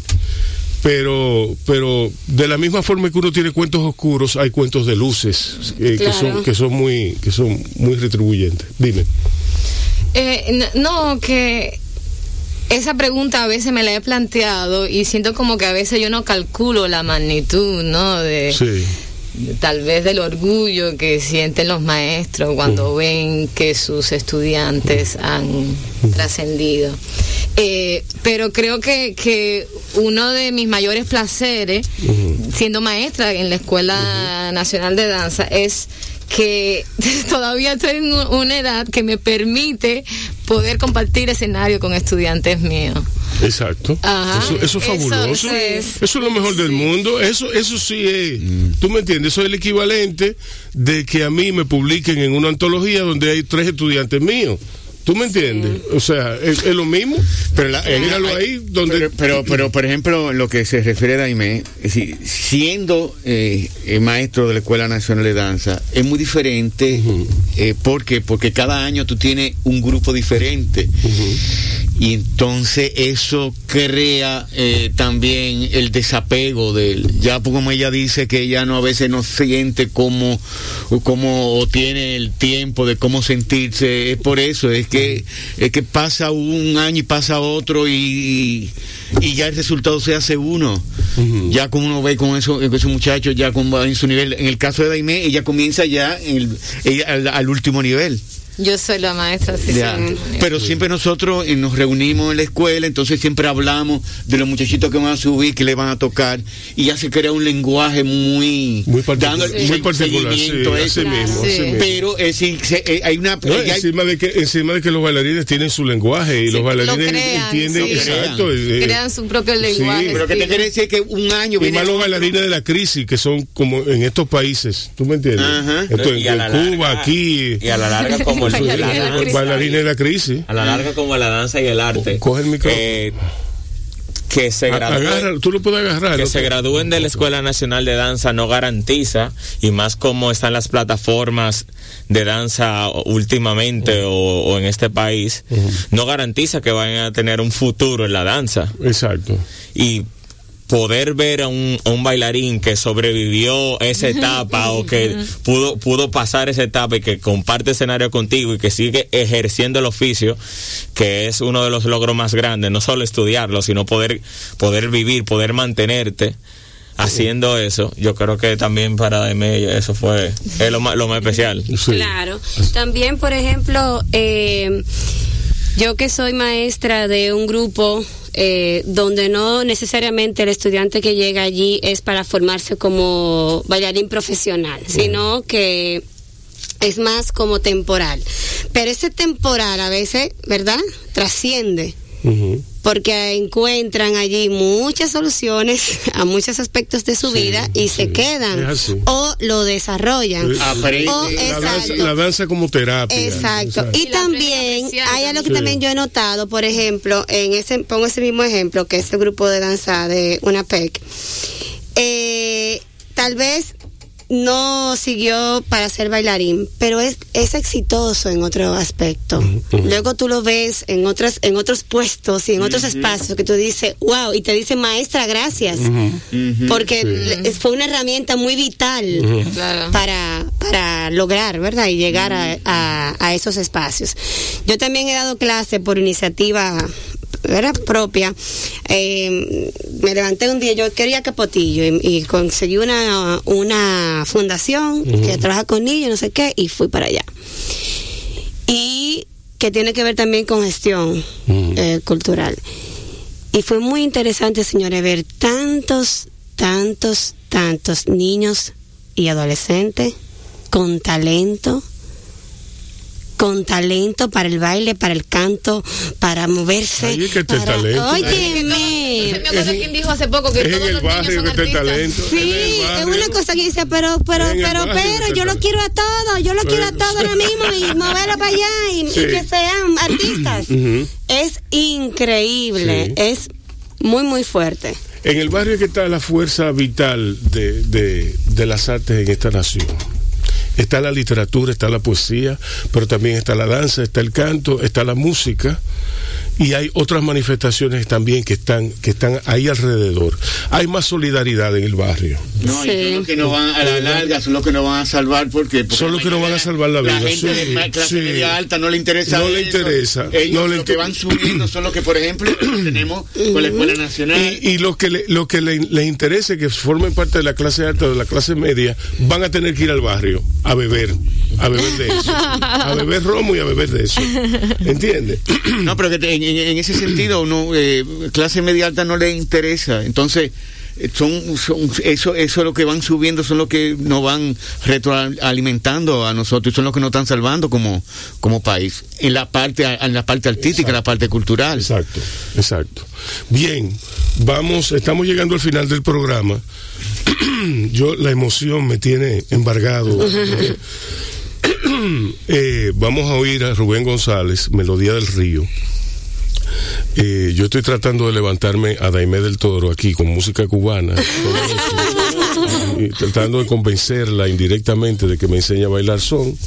Pero, pero de la misma forma que uno tiene cuentos oscuros, hay cuentos de luces eh, que son que son muy que son muy retribuyentes. Dime. Eh, no, que esa pregunta a veces me la he planteado y siento como que a veces yo no calculo la magnitud, ¿no? De, Sí. de tal vez del orgullo que sienten los maestros cuando ven que sus estudiantes han trascendido. Eh, pero creo que, que uno de mis mayores placeres, siendo maestra en la Escuela Nacional de Danza, es que todavía estoy en una edad que me permite poder compartir escenario con estudiantes míos. Exacto. Ajá. Eso, eso es fabuloso. Eso es- Eso es lo mejor del mundo. Eso, eso sí es. Tú me entiendes. Eso es el equivalente de que a mí me publiquen en una antología donde hay tres estudiantes míos. ¿Tú me entiendes? O sea, es, es lo mismo. Pero, la- eh, Míralo hay- ahí donde. pero, pero, pero, por ejemplo, en lo que se refiere a Daimé, es decir, siendo eh, eh, maestro de la Escuela Nacional de Danza, es muy diferente. eh, ¿Por qué? Porque cada año tú tienes un grupo diferente. Y entonces eso crea eh, también el desapego del ya como ella dice que ella no a veces no siente cómo cómo o tiene el tiempo de cómo sentirse es por eso es que es que pasa un año y pasa otro y, y ya el resultado se hace uno. Ya como uno ve con eso con esos muchachos ya como en su nivel. En el caso de Daimé ella comienza ya en el- ella al, al último nivel Yo soy la maestra, sí, ya. sí. Pero siempre nosotros eh, nos reunimos en la escuela, entonces siempre hablamos de los muchachitos que van a subir, que le van a tocar, y ya se crea un lenguaje muy, Muy particular, dando muy particular, sí, así mismo, Sí. Pero es eh, hay una No, ya hay- encima, de que, encima de que los bailarines tienen su lenguaje y Sí, los lo bailarines crean, entienden, sí. exacto. eh, Crean su propio sí, lenguaje. pero que te quiere decir que un año Y más los otro. bailarines de la crisis, que son como en estos países, ¿tú me entiendes? Ajá. En Cuba, larga- aquí, Y a la larga, como el, Bailarines de la la- crisis. bailarines de la crisis. a la larga como la danza y el arte. Coge el micrófono. eh, que se gradúen, Agarra, tú lo puedes agarrar. que ¿no? se gradúen de la Escuela Nacional de Danza no garantiza, y más como están las plataformas de danza últimamente o, o en este país, no garantiza que vayan a tener un futuro en la danza. Exacto. Y poder ver a un, a un bailarín que sobrevivió esa etapa o que pudo, pudo pasar esa etapa y que comparte escenario contigo y que sigue ejerciendo el oficio, que es uno de los logros más grandes, no solo estudiarlo, sino poder, poder vivir, poder mantenerte haciendo eso. Yo creo que también para Deme eso fue es lo, más, lo más especial. Sí. Claro. También, por ejemplo, eh, yo que soy maestra de un grupo eh, donde no necesariamente el estudiante que llega allí es para formarse como bailarín profesional, sino que es más como temporal. Pero ese temporal a veces, ¿verdad? Trasciende Porque encuentran allí muchas soluciones a muchos aspectos de su Sí, vida y se quedan o lo desarrollan. Sí. Aprende. O, La danza, exacto. la danza como terapia. Exacto. Y también hay algo que también. también yo he notado, por ejemplo, en ese pongo ese mismo ejemplo que es el grupo de danza de una PEC. Eh, tal vez no siguió para ser bailarín, pero es, es exitoso en otro aspecto. Luego tú lo ves en otras en otros puestos y en otros espacios que tú dices, wow, y te dice maestra, gracias, porque fue una herramienta muy vital Claro. para, para lograr, ¿verdad? Y llegar a, a- a esos espacios. Yo también he dado clase por iniciativa ¿verdad? propia. Eh, me levanté un día, yo quería Capotillo y, y conseguí una, una fundación que trabaja con niños, no sé qué, y fui para allá. Y que tiene que ver también con gestión eh, cultural. Y fue muy interesante, señores, ver tantos, tantos, tantos niños y adolescentes con talento, con talento para el baile, para el canto, para moverse. Ay, es que este para- talento. Óyeme. Me acuerdo quién dijo hace poco que Es en todos el los niños barrio son que está talento. Sí, es una cosa que dice, pero, pero, En pero, pero, yo lo está- quiero a todo, yo lo quiero a todo ahora mismo y moverlo para allá y, que sean artistas. Es increíble, Sí. es muy, muy fuerte. En el barrio que está la fuerza vital de, de, de las artes en esta nación. Está la literatura, está la poesía, pero también está la danza, está el canto, está la música y hay otras manifestaciones también que están que están ahí alrededor. Hay más solidaridad en el barrio. No, y Sí. son los que nos van a la larga, son los que nos van a salvar porque, porque Son los que nos van a salvar la vida, La gente sí, de clase sí. media alta no le interesa. No le eso. interesa, Ellos no le los que inter- van subiendo son los que, por ejemplo, tenemos con la escuela nacional. Y, y lo que le, lo que le, les interese que formen parte de la clase alta o de la clase media van a tener que ir al barrio a beber, a beber de eso, a beber romo y a beber de eso, ¿entiendes? No, pero que te- en, ese sentido, no, eh, clase media alta no le interesa. Entonces, eh, son, son eso, eso es lo que van subiendo, son lo que nos van retroalimentando a nosotros, son los que nos están salvando como, como país, en la parte, en la parte artística, en la parte cultural. Exacto, exacto. Bien, vamos, estamos llegando al final del programa. Yo, la emoción me tiene embargado. Eh, vamos a oír a Rubén González, Melodía del Río. Eh, yo estoy tratando de levantarme a Daimé del Toro aquí con música cubana, y tratando de convencerla indirectamente de que me enseñe a bailar son,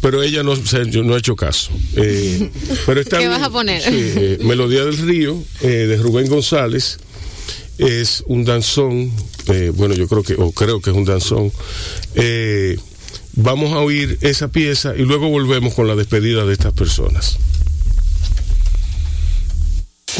pero ella no, o sea, yo no he hecho caso. Eh, pero está ¿Qué bien. vas a poner? Sí, eh, Melodía del Río eh, de Rubén González es un danzón, bueno, yo creo que, o creo que es un danzón. Vamos a oír esa pieza y luego volvemos con la despedida de estas personas.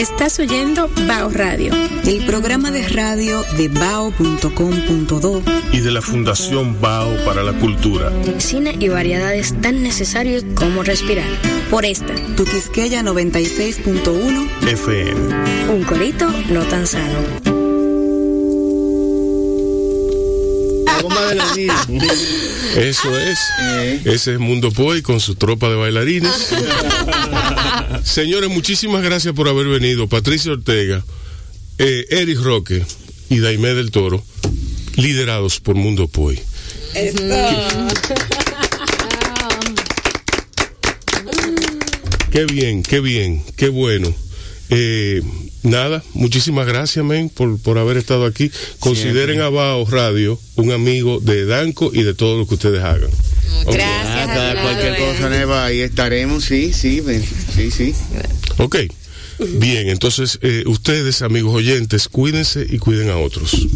Estás oyendo Bao Radio. El programa de radio de bao.com.do y de la Fundación Bao para la Cultura. Cine y variedades tan necesarios como respirar. Por esta, Tu Quisqueya 96.1 FM. un corito no tan sano. Eso es. Ese es Mundo Poi con su tropa de bailarines. Señores, muchísimas gracias por haber venido. Patricia Ortega, eh, Eric Roque y Daimé del Toro, liderados por Mundo Poi. Qué bien, qué bien, qué bueno. Eh, nada, muchísimas gracias, men, por, por haber estado aquí. Consideren a Bao Radio un amigo de Danco y de todo lo que ustedes hagan. Gracias. Ah, a cualquier cosa nueva, ahí estaremos, sí, sí, ven, sí, sí. Ok. Bien, entonces eh, ustedes, amigos oyentes, cuídense y cuiden a otros.